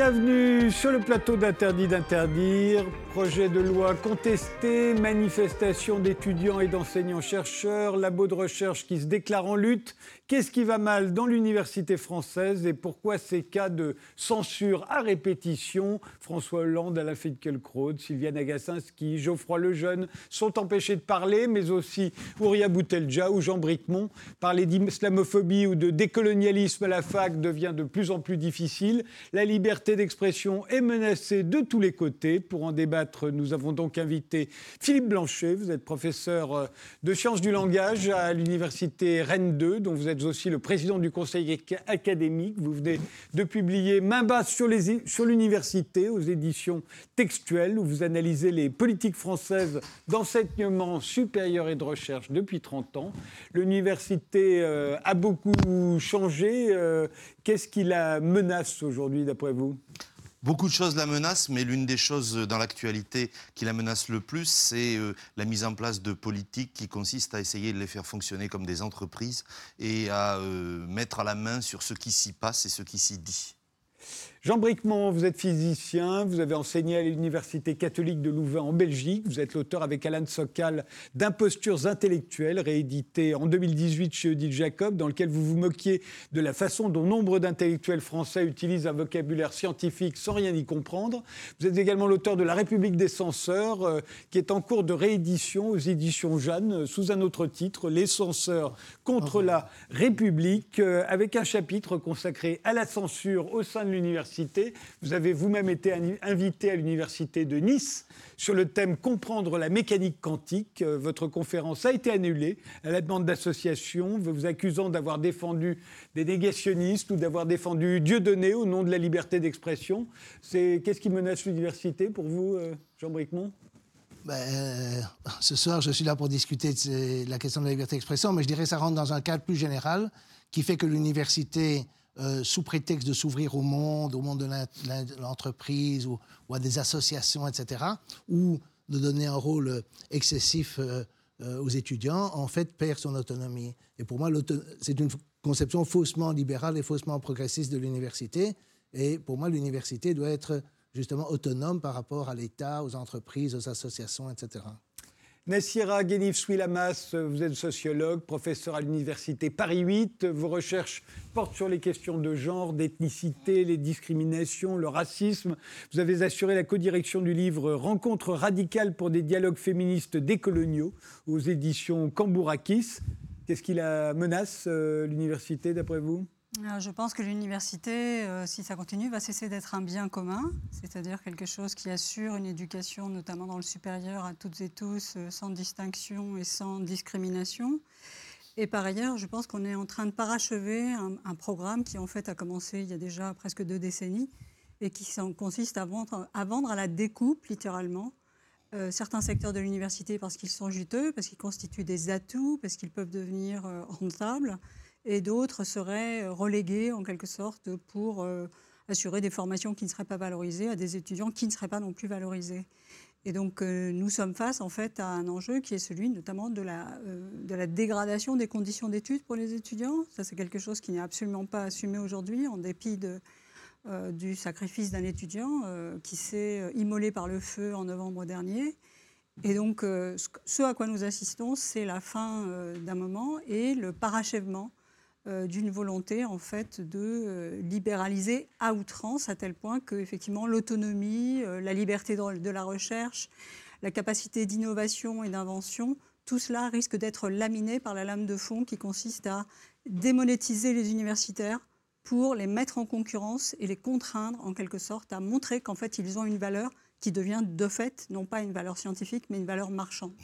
Bienvenue sur le plateau d'Interdit d'interdire. Projet de loi contesté, manifestation d'étudiants et d'enseignants-chercheurs, labo de recherche qui se déclare en lutte. Qu'est-ce qui va mal dans l'université française et pourquoi ces cas de censure à répétition? François Hollande, Alain Finkielkraut, Sylviane Agacinski, Geoffroy Lejeune sont empêchés de parler, mais aussi Ouria Boutelja ou Jean Bricmont. Parler d'islamophobie ou de décolonialisme à la fac devient de plus en plus difficile. La liberté d'expression est menacée de tous les côtés. Pour en débattre, nous avons donc invité Philippe Blanchet. Vous êtes professeur euh, de sciences du langage à l'université Rennes 2, dont vous êtes aussi le président du conseil académique. Vous venez de publier Main basse sur l'université aux éditions textuelles, où vous analysez les politiques françaises d'enseignement supérieur et de recherche depuis 30 ans. L'université euh, a beaucoup changé. Euh, qu'est-ce qui la menace aujourd'hui, d'après vous? Beaucoup de choses la menacent, mais l'une des choses dans l'actualité qui la menace le plus, c'est euh, la mise en place de politiques qui consistent à essayer de les faire fonctionner comme des entreprises et à euh, mettre à la main sur ce qui s'y passe et ce qui s'y dit. Jean Bricmont, vous êtes physicien, vous avez enseigné à l'Université catholique de Louvain en Belgique. Vous êtes l'auteur avec Alan Sokal d'Impostures intellectuelles, réédité en 2018 chez Odile Jacob, dans lequel vous vous moquiez de la façon dont nombre d'intellectuels français utilisent un vocabulaire scientifique sans rien y comprendre. Vous êtes également l'auteur de La République des censeurs, euh, qui est en cours de réédition aux éditions Jeanne, euh, sous un autre titre, Les censeurs contre la République, euh, avec un chapitre consacré à la censure au sein de l'université vous avez vous-même été invité à l'université de Nice sur le thème Comprendre la mécanique quantique. Euh, votre conférence a été annulée à la demande d'associations, vous accusant d'avoir défendu des négationnistes ou d'avoir défendu Dieudonné au nom de la liberté d'expression. Qu'est-ce qui menace l'université pour vous, euh, Jean Bricmont? Ben, euh, ce soir, je suis là pour discuter de la question de la liberté d'expression, mais je dirais que ça rentre dans un cadre plus général qui fait que l'université euh, sous prétexte de s'ouvrir au monde, au monde de l'entreprise ou, à des associations, etc., ou de donner un rôle excessif euh, euh, aux étudiants, en fait, perd son autonomie. Et pour moi, c'est une conception faussement libérale et faussement progressiste de l'université. Et pour moi, l'université doit être justement autonome par rapport à l'État, aux entreprises, aux associations, etc. Nassira Guénif-Souilamas, vous êtes sociologue, professeur à l'université Paris 8. Vos recherches portent sur les questions de genre, d'ethnicité, les discriminations, le racisme. Vous avez assuré la codirection du livre Rencontres radicales pour des dialogues féministes décoloniaux aux éditions Cambourakis. Qu'est-ce qui la menace, euh, l'université, d'après vous? Je pense que l'université, euh, si ça continue, va cesser d'être un bien commun, c'est-à-dire quelque chose qui assure une éducation, notamment dans le supérieur, à toutes et tous, euh, sans distinction et sans discrimination. Et par ailleurs, je pense qu'on est en train de parachever un, programme qui, en fait, a commencé il y a déjà presque deux décennies et qui consiste à, vendre à la découpe, littéralement, certains secteurs de l'université parce qu'ils sont juteux, parce qu'ils constituent des atouts, parce qu'ils peuvent devenir rentables et d'autres seraient relégués en quelque sorte pour euh, assurer des formations qui ne seraient pas valorisées à des étudiants qui ne seraient pas non plus valorisés. Et donc euh, nous sommes face en fait à un enjeu qui est celui notamment de la, euh, de la dégradation des conditions d'études pour les étudiants. Ça c'est quelque chose qui n'est absolument pas assumé aujourd'hui en dépit du sacrifice d'un étudiant qui s'est immolé par le feu en novembre dernier. Et donc ce à quoi nous assistons, c'est la fin d'un moment et le parachèvement euh, d'une volonté en fait de euh, libéraliser à outrance à tel point que effectivement l'autonomie, euh, la liberté de la recherche, la capacité d'innovation et d'invention, tout cela risque d'être laminé par la lame de fond qui consiste à démonétiser les universitaires pour les mettre en concurrence et les contraindre en quelque sorte à montrer qu'en fait ils ont une valeur qui devient de fait non pas une valeur scientifique mais une valeur marchande.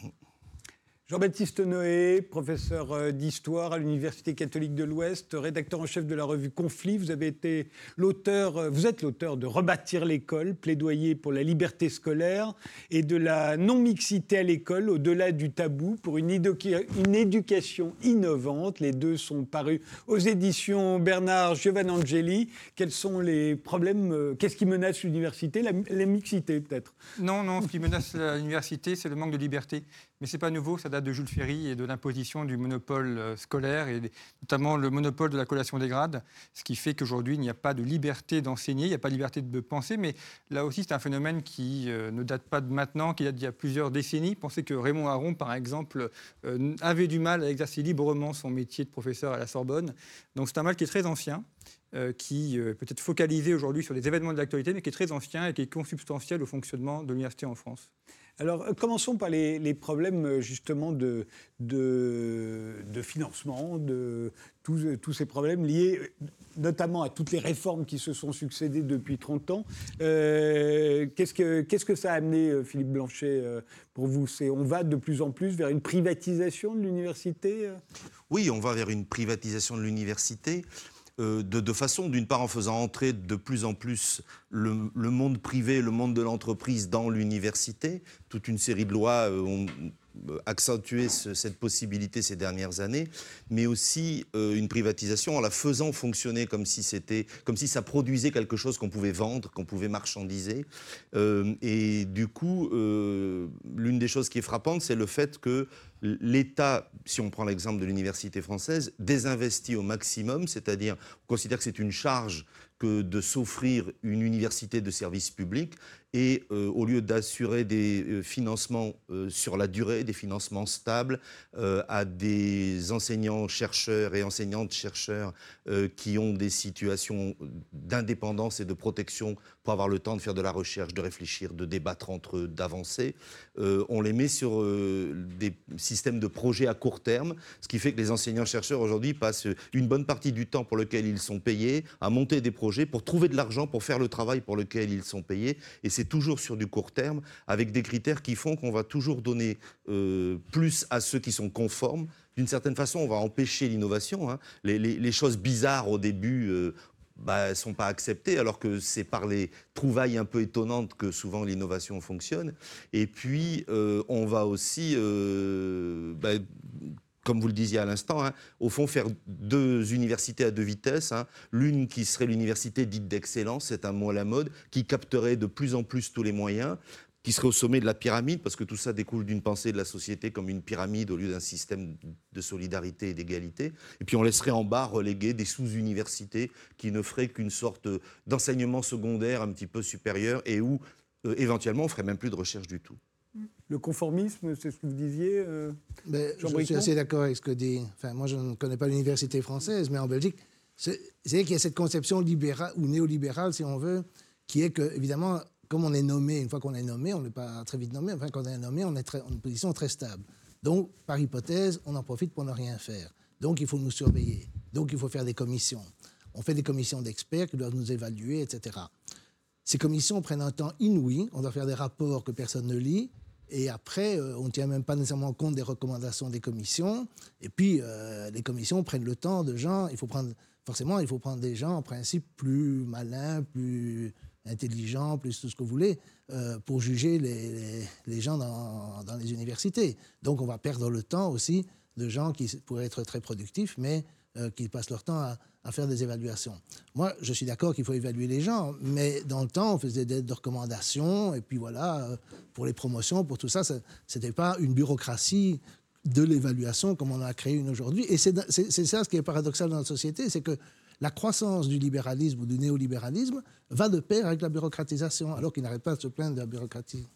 Jean-Baptiste Noé, professeur euh, d'histoire à l'Université catholique de l'Ouest, rédacteur en chef de la revue Conflit. Vous avez été l'auteur, euh, vous êtes l'auteur de Rebâtir l'école, plaidoyer pour la liberté scolaire et de la non-mixité à l'école, au-delà du tabou, pour une, éducation innovante. Les deux sont parus aux éditions Bernard Giovannangeli. Quels sont les problèmes euh, Qu'est-ce qui menace l'université? La, la, mixité, peut-être? Non, non, ce qui menace l'université, c'est le manque de liberté. Mais ce n'est pas nouveau, ça date de Jules Ferry et de l'imposition du monopole euh, scolaire et notamment le monopole de la collation des grades, ce qui fait qu'aujourd'hui il n'y a pas de liberté d'enseigner, il n'y a pas de liberté de penser, mais là aussi c'est un phénomène qui euh, ne date pas de maintenant, qui date d'il y a plusieurs décennies. Pensez que Raymond Aron, par exemple, euh, avait du mal à exercer librement son métier de professeur à la Sorbonne. Donc c'est un mal qui est très ancien. qui peut être focalisé aujourd'hui sur des événements de l'actualité, mais qui est très ancien et qui est consubstantiel au fonctionnement de l'université en France. Alors, euh, commençons par les, problèmes euh, justement de, financement, de tous, tous, ces problèmes liés notamment à toutes les réformes qui se sont succédées depuis 30 ans. Euh, qu'est-ce, que, que ça a amené, Philippe Blanchet, pour vous? On va de plus en plus vers une privatisation de l'université Oui, on va vers une privatisation de l'université. Euh, de, de, façon, d'une part, en faisant entrer de plus en plus le, monde privé, le monde de l'entreprise dans l'université. Toute une série de lois euh, ont euh, accentué cette possibilité ces dernières années, mais aussi une privatisation en la faisant fonctionner comme si c'était, comme si ça produisait quelque chose qu'on pouvait vendre, qu'on pouvait marchandiser. et du coup, l'une des choses qui est frappante, c'est le fait que l'État, si on prend l'exemple de l'université française, désinvestit au maximum, c'est-à-dire on considère que c'est une charge que de s'offrir une université de service public et euh, au lieu d'assurer des euh, financements euh, sur la durée, des financements stables à des enseignants-chercheurs et enseignantes-chercheurs qui ont des situations d'indépendance et de protection pour avoir le temps de faire de la recherche, de réfléchir, de débattre entre eux, d'avancer, on les met sur des systèmes de projets à court terme, ce qui fait que les enseignants-chercheurs aujourd'hui passent une bonne partie du temps pour lequel ils sont payés à monter des projets pour trouver de l'argent pour faire le travail pour lequel ils sont payés. Et c'est toujours sur du court terme, avec des critères qui font qu'on va toujours donner euh, plus à ceux qui sont conformes. D'une certaine façon, on va empêcher l'innovation. Hein. Les, choses bizarres au début, euh, bah, sont pas acceptées, alors que c'est par les trouvailles un peu étonnantes que souvent l'innovation fonctionne. Et puis, euh, on va aussi bah, comme vous le disiez à l'instant, hein, au fond, faire deux universités à deux vitesses. Hein. L'une qui serait l'université dite d'excellence, c'est un mot à la mode, qui capterait de plus en plus tous les moyens, qui serait au sommet de la pyramide, parce que tout ça découle d'une pensée de la société comme une pyramide au lieu d'un système de solidarité et d'égalité. Et puis on laisserait en bas reléguer des sous-universités qui ne feraient qu'une sorte d'enseignement secondaire un petit peu supérieur et où euh, éventuellement on ferait même plus de recherche du tout. Le conformisme, c'est ce que vous disiez euh, Je suis assez d'accord avec ce que dit. Enfin, moi, je ne connais pas l'université française, mais en Belgique, c'est qu'il y a cette conception libérale ou néolibérale, si on veut, qui est que, évidemment, comme on est nommé, une fois qu'on est nommé, on n'est pas très vite nommé, enfin, quand on est nommé, on est très, en une position très stable. Donc, par hypothèse, on en profite pour ne rien faire. Donc, il faut nous surveiller. Donc, il faut faire des commissions. On fait des commissions d'experts qui doivent nous évaluer, etc. Ces commissions prennent un temps inouï. On doit faire des rapports que personne ne lit. Et après, euh, on ne tient même pas nécessairement compte des recommandations des commissions. Et puis, euh, les commissions prennent le temps de gens. Il faut prendre, forcément, il faut prendre des gens, en principe, plus malins, plus intelligents, plus tout ce que vous voulez, euh, pour juger les, gens dans, dans, les universités. Donc, on va perdre le temps aussi de gens qui pourraient être très productifs, mais qui passent leur temps à, à faire des évaluations. Moi, je suis d'accord qu'il faut évaluer les gens, mais dans le temps, on faisait des de recommandations, et puis voilà, euh, pour les promotions, pour tout ça, ce n'était pas une bureaucratie de l'évaluation comme on a créé une aujourd'hui. Et c'est ça ce qui est paradoxal dans notre société, c'est que la croissance du libéralisme ou du néolibéralisme va de pair avec la bureaucratisation, alors qu'il n'arrête pas de se plaindre de la bureaucratie.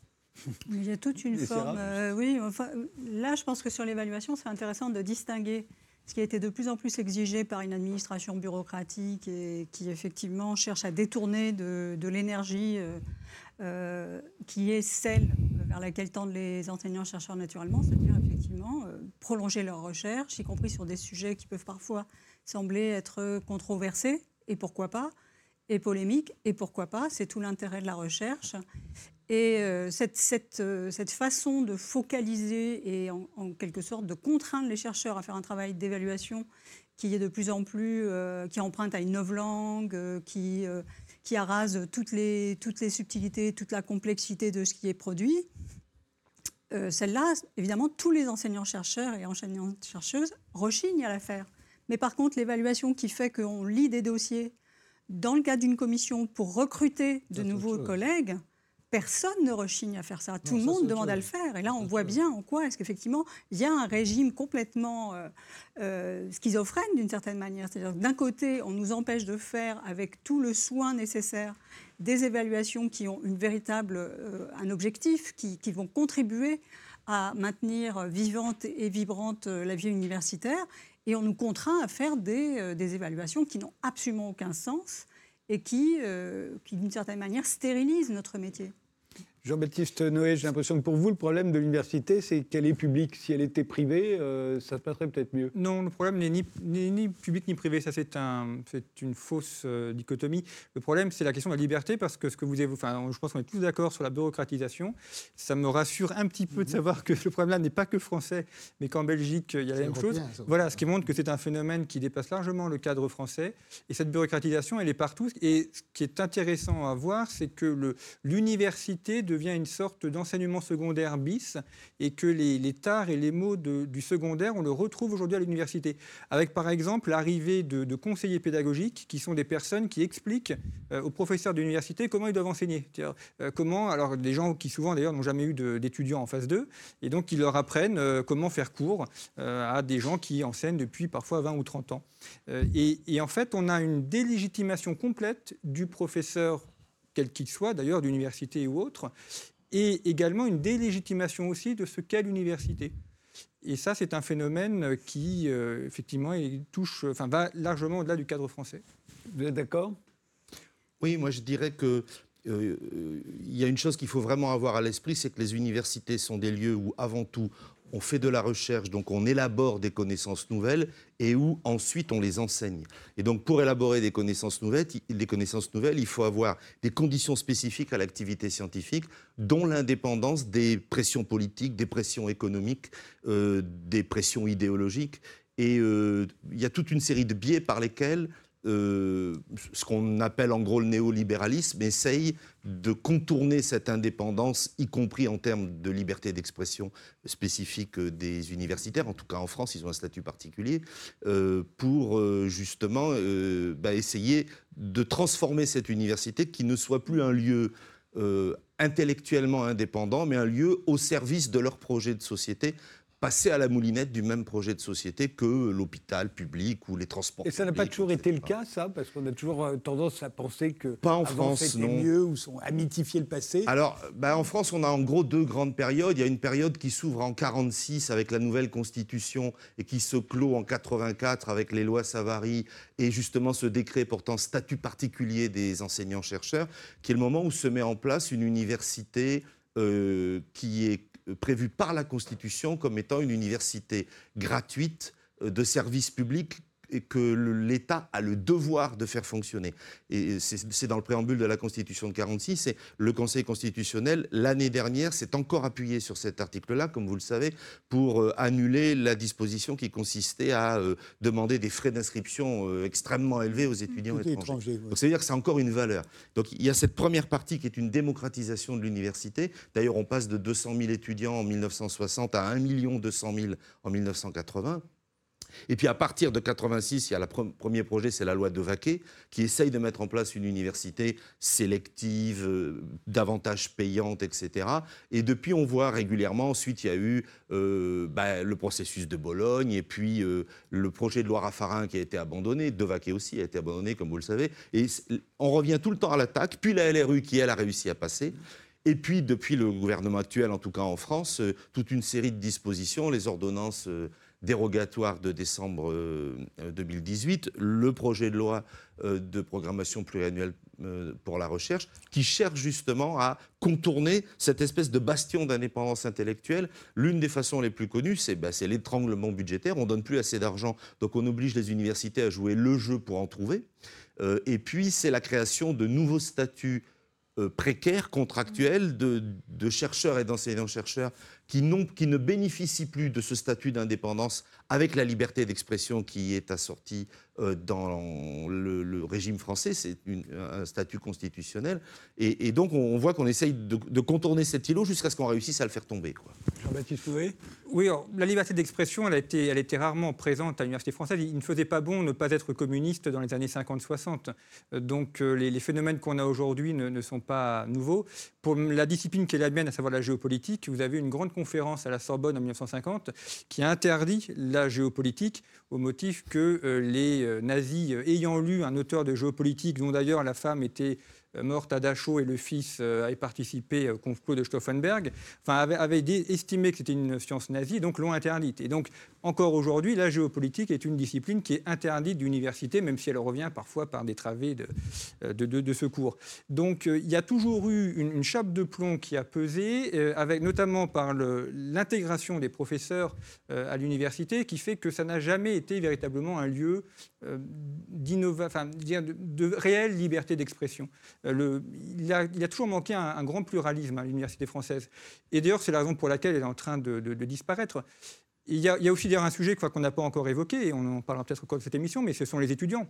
Il y a toute une forme. Euh, oui, enfin, là, je pense que sur l'évaluation, c'est intéressant de distinguer ce qui a été de plus en plus exigé par une administration bureaucratique et qui effectivement cherche à détourner de, l'énergie euh, euh, qui est celle vers laquelle tendent les enseignants-chercheurs naturellement, c'est-à-dire effectivement euh, prolonger leurs recherches, y compris sur des sujets qui peuvent parfois sembler être controversés, et pourquoi pas, et polémiques, et pourquoi pas, c'est tout l'intérêt de la recherche. Et euh, euh, cette, façon de focaliser et en, quelque sorte de contraindre les chercheurs à faire un travail d'évaluation qui est de plus en plus, euh, qui emprunte à une langue, qui, qui arrase toutes les, toutes les subtilités, toute la complexité de ce qui est produit, celle-là, évidemment, tous les enseignants-chercheurs et enseignantes-chercheuses rechignent à la faire. Mais par contre, l'évaluation qui fait qu'on lit des dossiers dans le cadre d'une commission pour recruter de nouveaux collègues, personne ne rechigne à faire ça. Tout le monde demande à le faire. Et là, on voit bien en quoi est-ce qu'effectivement, il y a un régime complètement euh, euh, schizophrène d'une certaine manière. C'est-à-dire d'un côté, on nous empêche de faire avec tout le soin nécessaire des évaluations qui ont une véritable, euh, un objectif, qui, vont contribuer à maintenir vivante et vibrante la vie universitaire. Et on nous contraint à faire des, des évaluations qui n'ont absolument aucun sens et qui, qui d'une certaine manière, stérilisent notre métier. Jean-Baptiste Noé, j'ai l'impression que pour vous, le problème de l'université, c'est qu'elle est publique. Si elle était privée, euh, ça se passerait peut-être mieux. Non, le problème n'est ni, ni, public ni privé. Ça, c'est un, une fausse euh, dichotomie. Le problème, c'est la question de la liberté, parce que ce que vous avez, enfin, je pense qu'on est tous d'accord sur la bureaucratisation. Ça me rassure un petit peu de mhm. savoir que le problème-là n'est pas que français, mais qu'en Belgique, il y a la même chose. Voilà, ce qui montre que c'est un phénomène qui dépasse largement le cadre français. Et cette bureaucratisation, elle est partout. Et ce qui est intéressant à voir, c'est que l'université devient une sorte d'enseignement secondaire bis et que les, les tares et les mots du secondaire, on le retrouve aujourd'hui à l'université. Avec par exemple l'arrivée de, conseillers pédagogiques qui sont des personnes qui expliquent euh, aux professeurs d'université comment ils doivent enseigner. Euh, comment, alors des gens qui souvent d'ailleurs n'ont jamais eu d'étudiants en phase 2, et donc ils leur apprennent euh, comment faire cours à des gens qui enseignent depuis parfois 20 ou 30 ans. Et en fait, on a une délégitimation complète du professeur quel qu'il soit d'ailleurs, d'université ou autre, et également une délégitimation aussi de ce qu'est l'université. Et ça, c'est un phénomène qui, euh, effectivement, touche, enfin, va largement au-delà du cadre français. Vous êtes d'accord? Oui, moi je dirais que euh, il y a une chose qu'il faut vraiment avoir à l'esprit, c'est que les universités sont des lieux où, avant tout, on fait de la recherche, donc on élabore des connaissances nouvelles et où ensuite on les enseigne. Et donc pour élaborer des connaissances nouvelles, des connaissances nouvelles il faut avoir des conditions spécifiques à l'activité scientifique, dont l'indépendance des pressions politiques, des pressions économiques, euh, des pressions idéologiques. Et euh, il y a toute une série de biais par lesquels euh, ce qu'on appelle en gros le néolibéralisme, essaye de contourner cette indépendance, y compris en termes de liberté d'expression spécifique des universitaires, en tout cas en France, ils ont un statut particulier, euh, pour euh, justement bah, essayer de transformer cette université qui ne soit plus un lieu intellectuellement indépendant, mais un lieu au service de leur projet de société passer à la moulinette du même projet de société que l'hôpital public ou les transports. Et ça n'a pas toujours été le cas, ça? Parce qu'on a toujours euh, tendance à penser que pas en France, non. mieux ou sont amitifié le passé. Alors, ben en France, on a en gros deux grandes périodes. Il y a une période qui s'ouvre en 46 avec la nouvelle constitution et qui se clôt en 84 avec les lois Savary et justement ce décret portant statut particulier des enseignants-chercheurs, qui est le moment où se met en place une université euh, qui est prévu par la Constitution comme étant une université gratuite euh, de service public et que l'État a le devoir de faire fonctionner. Et c'est dans le préambule de la Constitution de 46. Et le Conseil constitutionnel, l'année dernière, s'est encore appuyé sur cet article-là, comme vous le savez, pour euh, annuler la disposition qui consistait à euh, demander des frais d'inscription euh, extrêmement élevés aux étudiants étrangers. Donc, ça veut dire que c'est encore une valeur. Donc, il y a cette première partie qui est une démocratisation de l'université. D'ailleurs, on passe de 200 000 étudiants en 1960 à 1 200 000 en 1980. Et puis à partir de 86, il y a le premier projet, c'est la loi de Vaquet, qui essaye de mettre en place une université sélective, euh, davantage payante, etc. Et depuis, on voit régulièrement, ensuite, il y a eu euh, bah, le processus de Bologne, et puis euh, le projet de loi Raffarin qui a été abandonné, de Vaquet aussi a été abandonné, comme vous le savez. Et on revient tout le temps à l'attaque, puis la LRU qui, elle, a réussi à passer. Et puis, depuis le gouvernement actuel, en tout cas en France, toute une série de dispositions, les ordonnances dérogatoire de décembre 2018, euh, le projet de loi euh, de programmation pluriannuelle euh, pour la recherche, qui cherche justement à contourner cette espèce de bastion d'indépendance intellectuelle. L'une des façons les plus connues, c'est bah, l'étranglement budgétaire. On donne plus assez d'argent, donc on oblige les universités à jouer le jeu pour en trouver. et puis, c'est la création de nouveaux statuts précaires, contractuels, de chercheurs et d'enseignants-chercheurs qui, qui ne bénéficient plus de ce statut d'indépendance avec la liberté d'expression qui est assortie euh, dans le, régime français, c'est un statut constitutionnel. Et, donc on, voit qu'on essaye de, contourner cet îlot jusqu'à ce qu'on réussisse à le faire tomber. Jean-Baptiste Oui, la liberté d'expression, elle, a été, elle était rarement présente à l'université française. Il ne faisait pas bon ne pas être communiste dans les années 50-60. Donc euh, les, phénomènes qu'on a aujourd'hui ne, ne, sont pas nouveaux. Pour la discipline qui est la mienne, à savoir la géopolitique, vous avez une grande conférence à la Sorbonne en 1950 qui interdit la géopolitique au motif que euh, les euh, nazis, euh, ayant lu un auteur de géopolitique dont d'ailleurs la femme était morte à Dachau et le fils euh, avait participé au complot de Stauffenberg, enfin, avait, estimé que c'était une science nazie, donc l'ont interdite. Et donc, encore aujourd'hui, la géopolitique est une discipline qui est interdite d'université, même si elle revient parfois par des travées de, euh, de, secours. Donc, il y a toujours eu une, chape de plomb qui a pesé, avec notamment par l'intégration des professeurs à l'université, qui fait que ça n'a jamais été véritablement un lieu de, de réelle liberté d'expression. Euh, il, a, toujours manqué un, grand pluralisme à l'université française. Et d'ailleurs, c'est la raison pour laquelle elle est en train de, disparaître. Il y, a, a, aussi un sujet qu'on n'a pas encore évoqué, et on en parlera peut-être encore de cette émission, mais ce sont les étudiants.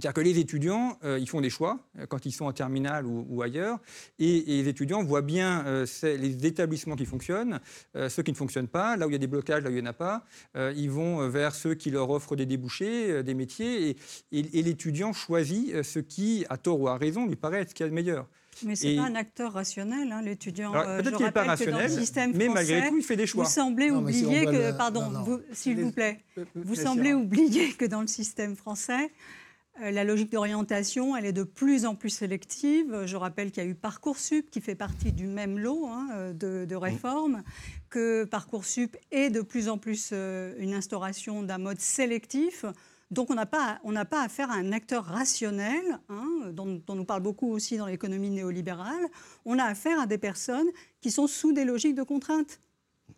C'est-à-dire que les étudiants, euh, ils font des choix euh, quand ils sont en terminale ou, ailleurs, et, les étudiants voient bien euh, les établissements qui fonctionnent, ceux qui ne fonctionnent pas, là où il y a des blocages, là où il n'y en a pas, ils vont vers ceux qui leur offrent des débouchés, des métiers, et, l'étudiant choisit ce qui, à tort ou à raison, lui paraît être ce qu'il y a de meilleur. Mais ce n'est pas un acteur rationnel, hein, l'étudiant. Peut-être qu'il n'est pas rationnel, mais malgré tout, il fait des choix. Vous semblez oublier que, pardon, s'il vous plaît, vous semblez oublier que dans le système français, euh, la logique d'orientation, elle est de plus en plus sélective. Je rappelle qu'il y a eu Parcoursup qui fait partie du même lot hein, euh, de, réformes, que Parcoursup est de plus en plus euh, une instauration d'un mode sélectif. Donc on n'a pas, pas affaire à un acteur rationnel, hein, dont, dont, on nous parle beaucoup aussi dans l'économie néolibérale. On a affaire à des personnes qui sont sous des logiques de contrainte.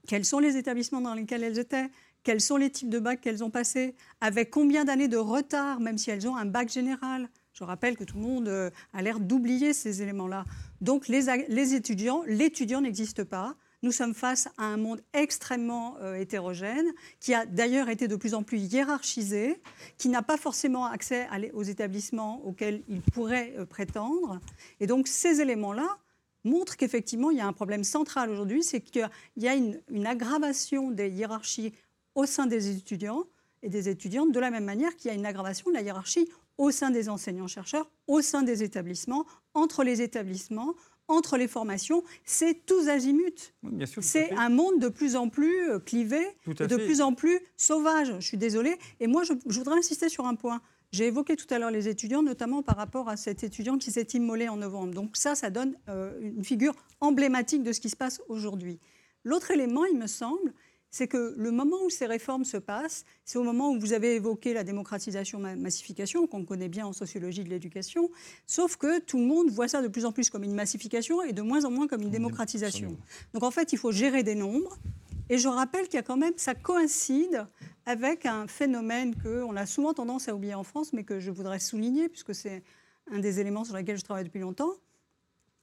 Quels sont les établissements dans lesquels elles étaient? Quels sont les types de bacs qu'elles ont passés, avec combien d'années de retard, même si elles ont un bac général. Je rappelle que tout le monde euh, a l'air d'oublier ces éléments-là. Donc les, les étudiants, l'étudiant n'existe pas. Nous sommes face à un monde extrêmement euh, hétérogène, qui a d'ailleurs été de plus en plus hiérarchisé, qui n'a pas forcément accès aux établissements auxquels il pourrait euh, prétendre. Et donc ces éléments-là montrent qu'effectivement, il y a un problème central aujourd'hui, c'est qu'il y a une, une aggravation des hiérarchies au sein des étudiants et des étudiantes, de la même manière qu'il y a une aggravation de la hiérarchie au sein des enseignants-chercheurs, au sein des établissements, entre les établissements, entre les formations, c'est tous azimuts. c'est un monde de plus en plus euh, clivé, de plus en plus sauvage. Je suis désolée. Et moi, je, voudrais insister sur un point. J'ai évoqué tout à l'heure les étudiants, notamment par rapport à cet étudiant qui s'est immolé en novembre. Donc ça, ça donne euh, une figure emblématique de ce qui se passe aujourd'hui. L'autre élément, il me semble, c'est que le moment où ces réformes se passent, c'est au moment où vous avez évoqué la démocratisation-massification, qu'on connaît bien en sociologie de l'éducation, sauf que tout le monde voit ça de plus en plus comme une massification et de moins en moins comme une démocratisation. Donc en fait, il faut gérer des nombres. Et je rappelle qu'il y a quand même, ça coïncide avec un phénomène qu'on a souvent tendance à oublier en France, mais que je voudrais souligner, puisque c'est un des éléments sur lesquels je travaille depuis longtemps,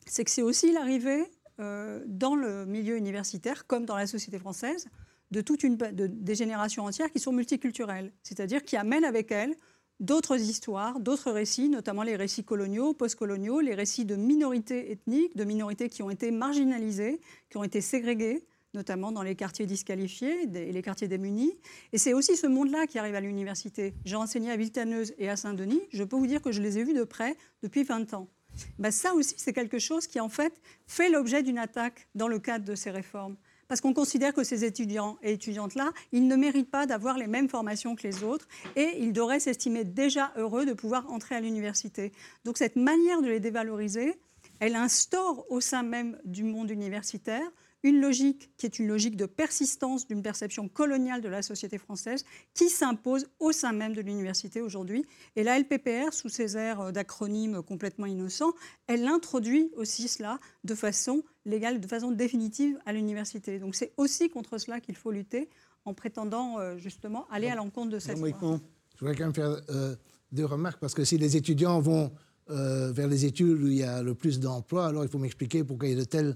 c'est que c'est aussi l'arrivée euh, dans le milieu universitaire, comme dans la société française, de toute une, des générations entières qui sont multiculturelles, c'est-à-dire qui amènent avec elles d'autres histoires, d'autres récits, notamment les récits coloniaux, postcoloniaux, les récits de minorités ethniques, de minorités qui ont été marginalisées, qui ont été ségrégées, notamment dans les quartiers disqualifiés et les quartiers démunis. Et c'est aussi ce monde-là qui arrive à l'université. J'ai enseigné à Villetaneuse et à Saint-Denis. Je peux vous dire que je les ai vus de près depuis 20 ans. Ben ça aussi, c'est quelque chose qui, en fait, fait l'objet d'une attaque dans le cadre de ces réformes parce qu'on considère que ces étudiants et étudiantes-là, ils ne méritent pas d'avoir les mêmes formations que les autres et ils devraient s'estimer déjà heureux de pouvoir entrer à l'université. Donc cette manière de les dévaloriser, elle instaure au sein même du monde universitaire une logique qui est une logique de persistance d'une perception coloniale de la société française qui s'impose au sein même de l'université aujourd'hui. Et la LPPR, sous ses airs d'acronymes complètement innocents, elle introduit aussi cela de façon légale, de façon définitive à l'université. Donc c'est aussi contre cela qu'il faut lutter en prétendant euh, justement aller à l'encontre de cette loi. Je voudrais quand même faire euh, deux remarques parce que si les étudiants vont euh, vers les études où il y a le plus d'emplois, alors il faut m'expliquer pourquoi il y a de telles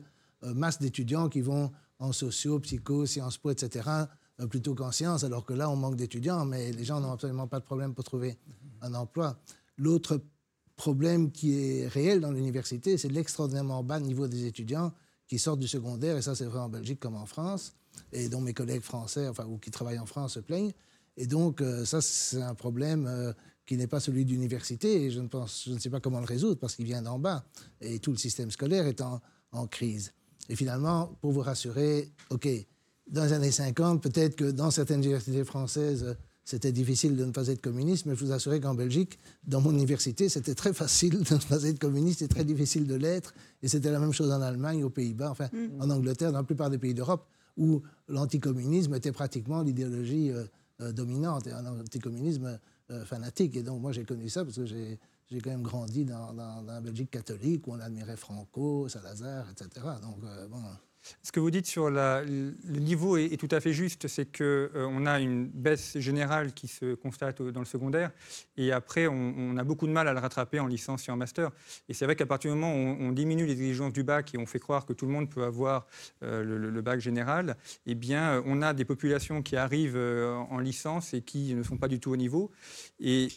masse d'étudiants qui vont en sociaux, psycho, sciences po, etc., euh, plutôt qu'en sciences, alors que là, on manque d'étudiants, mais les gens n'ont absolument pas de problème pour trouver un emploi. L'autre problème qui est réel dans l'université, c'est l'extraordinairement bas niveau des étudiants qui sortent du secondaire, et ça c'est vrai en Belgique comme en France, et dont mes collègues français, enfin, ou qui travaillent en France, se plaignent. Et donc, euh, ça, c'est un problème euh, qui n'est pas celui d'université, et je ne, pense, je ne sais pas comment le résoudre, parce qu'il vient d'en bas, et tout le système scolaire est en crise. Et finalement, pour vous rassurer, OK, dans les années 50, peut-être que dans certaines universités françaises, c'était difficile de ne pas être communiste, mais je vous assure qu'en Belgique, dans mon université, c'était très facile de ne pas être communiste et très difficile de l'être. Et c'était la même chose en Allemagne, aux Pays-Bas, enfin mm. en Angleterre, dans la plupart des pays d'Europe, où l'anticommunisme était pratiquement l'idéologie euh, euh, dominante, et un anticommunisme euh, fanatique. Et donc moi j'ai connu ça parce que j'ai quand même grandi dans, la Belgique catholique où on admirait Franco, Salazar, etc. Donc bon. Ce que vous dites sur le niveau est, tout à fait juste, c'est qu'on euh, a une baisse générale qui se constate dans le secondaire, et après on, a beaucoup de mal à le rattraper en licence et en master. Et c'est vrai qu'à partir du moment où on, diminue les exigences du bac et on fait croire que tout le monde peut avoir euh, le, bac général, eh bien on a des populations qui arrivent euh, en licence et qui ne sont pas du tout au niveau. Et,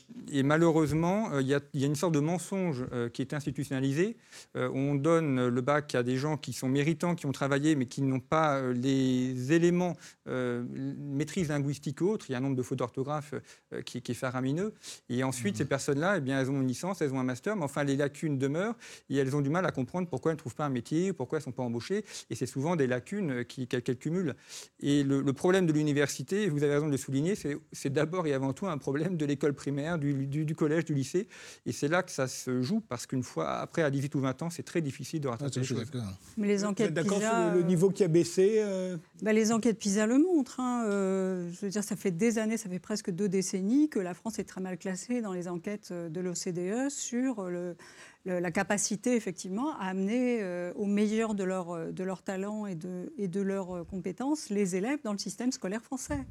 malheureusement, il y, a une sorte de mensonge qui est institutionnalisé. on donne le bac à des gens qui sont méritants, qui ont travaillé mais qui n'ont pas euh, les éléments euh, maîtrise linguistique ou autre, il y a un nombre de fautes d'orthographe euh, qui, est faramineux. Et ensuite, mmh. ces personnes-là, eh bien, elles ont une licence, elles ont un master, mais enfin, les lacunes demeurent et elles ont du mal à comprendre pourquoi elles ne trouvent pas un métier, pourquoi elles ne sont pas embauchées. Et c'est souvent des lacunes qu'elles cumulent. Et le, problème de l'université, vous avez raison de le souligner, c'est d'abord et avant tout un problème de l'école primaire, du, du, collège, du lycée. Et c'est là que ça se joue, parce qu'une fois, après, à 18 ou 20 ans, c'est très difficile de rattraper ah, les choses. Mais les enquêtes PISA le, niveau qui a baissé euh bah, Les enquêtes PISA le montrent. Hein, euh, je veux dire, ça fait des années, ça fait presque deux décennies que la France est très mal classée dans les enquêtes euh, de l'OCDE sur le, la capacité, effectivement, à amener au meilleur de leur, de leur talent et de, et de leurs compétences les élèves dans le système scolaire français.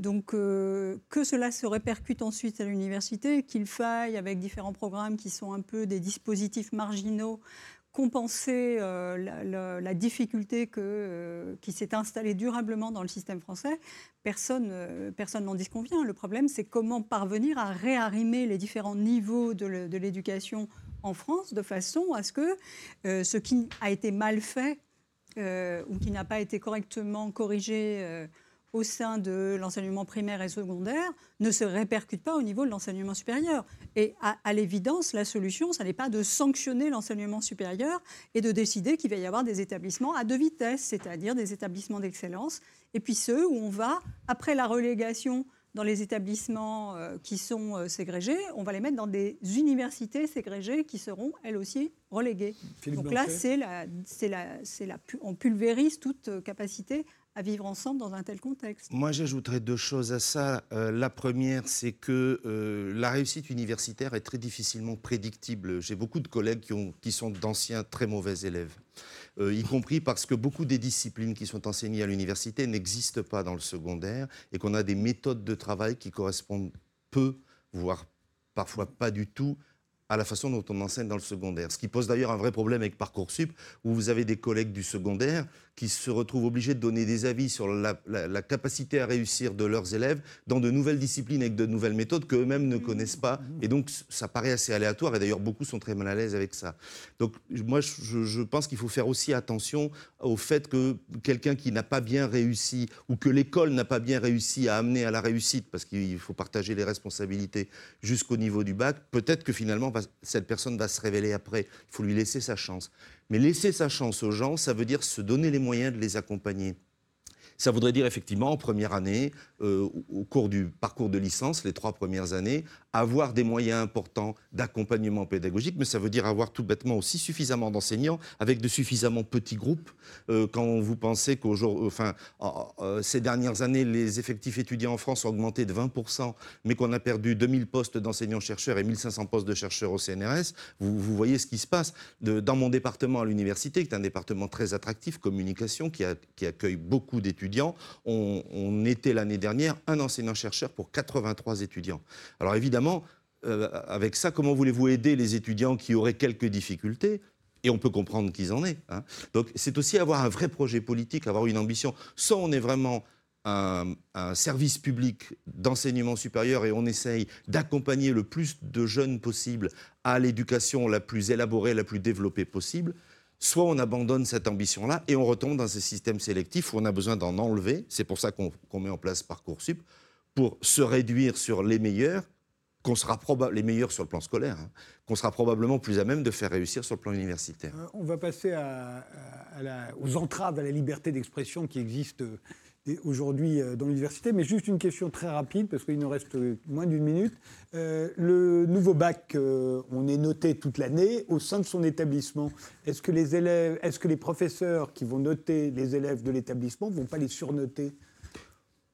Donc que cela se répercute ensuite à l'université, qu'il faille, avec différents programmes qui sont un peu des dispositifs marginaux, compenser euh, la, difficulté que, euh, qui s'est installée durablement dans le système français, personne euh, personne n'en disconvient. Le problème, c'est comment parvenir à réarrimer les différents niveaux de l'éducation en France de façon à ce que ce qui a été mal fait ou qui n'a pas été correctement corrigé au sein de l'enseignement primaire et secondaire ne se répercute pas au niveau de l'enseignement supérieur. Et à, l'évidence, la solution, ce n'est pas de sanctionner l'enseignement supérieur et de décider qu'il va y avoir des établissements à deux vitesses, c'est-à-dire des établissements d'excellence, et puis ceux où on va, après la relégation dans les établissements euh, qui sont euh, ségrégés, on va les mettre dans des universités ségrégées qui seront elles aussi reléguées. Donc là, c'est la, la, la, on pulvérise toute euh, capacité à vivre ensemble dans un tel contexte. Moi, j'ajouterais deux choses à ça. Euh, la première, c'est que euh, la réussite universitaire est très difficilement prédictible. J'ai beaucoup de collègues qui, ont, qui sont d'anciens très mauvais élèves. Euh, y compris parce que beaucoup des disciplines qui sont enseignées à l'université n'existent pas dans le secondaire et qu'on a des méthodes de travail qui correspondent peu, voire parfois pas du tout, à la façon dont on enseigne dans le secondaire. Ce qui pose d'ailleurs un vrai problème avec Parcoursup, où vous avez des collègues du secondaire qui se retrouvent obligés de donner des avis sur la, capacité à réussir de leurs élèves dans de nouvelles disciplines avec de nouvelles méthodes qu'eux-mêmes ne connaissent pas. Et donc, ça paraît assez aléatoire. Et d'ailleurs, beaucoup sont très mal à l'aise avec ça. Donc, moi, je, pense qu'il faut faire aussi attention au fait que quelqu'un qui n'a pas bien réussi ou que l'école n'a pas bien réussi à amener à la réussite, parce qu'il faut partager les responsabilités jusqu'au niveau du bac, peut-être que finalement, cette personne va se révéler après. Il faut lui laisser sa chance. Mais laisser sa chance aux gens, ça veut dire se donner les moyens de les accompagner. Ça voudrait dire effectivement en première année, euh, au cours du parcours de licence, les trois premières années, avoir des moyens importants d'accompagnement pédagogique, mais ça veut dire avoir tout bêtement aussi suffisamment d'enseignants avec de suffisamment petits groupes. Euh, quand vous pensez qu'aujourd'hui, enfin, euh, ces dernières années, les effectifs étudiants en France ont augmenté de 20%, mais qu'on a perdu 2000 postes d'enseignants-chercheurs et 1500 postes de chercheurs au CNRS, vous, voyez ce qui se passe. dans mon département à l'université, qui est un département très attractif, communication, qui, accueille beaucoup d'étudiants, on, était l'année dernière un enseignant-chercheur pour 83 étudiants. Alors évidemment, euh, avec ça, comment voulez-vous aider les étudiants qui auraient quelques difficultés? Et on peut comprendre qu'ils en aient. hein. Donc c'est aussi avoir un vrai projet politique, avoir une ambition. Soit on est vraiment un, un service public d'enseignement supérieur et on essaye d'accompagner le plus de jeunes possible à l'éducation la plus élaborée, la plus développée possible, soit on abandonne cette ambition-là et on retombe dans ces systèmes sélectifs où on a besoin d'en enlever. C'est pour ça qu'on met en place Parcoursup, pour se réduire sur les meilleurs, qu'on sera les meilleurs sur le plan scolaire, hein, qu'on sera probablement plus à même de faire réussir sur le plan universitaire. Euh, On va passer aux entraves à la liberté d'expression qui existent euh, aujourd'hui euh, dans l'université. Mais juste une question très rapide, parce qu'il nous reste moins d'une minute. Euh, le nouveau bac, euh, on est noté toute l'année au sein de son établissement. Est-ce que les élèves, est-ce que les professeurs qui vont noter les élèves de l'établissement vont pas les surnoter?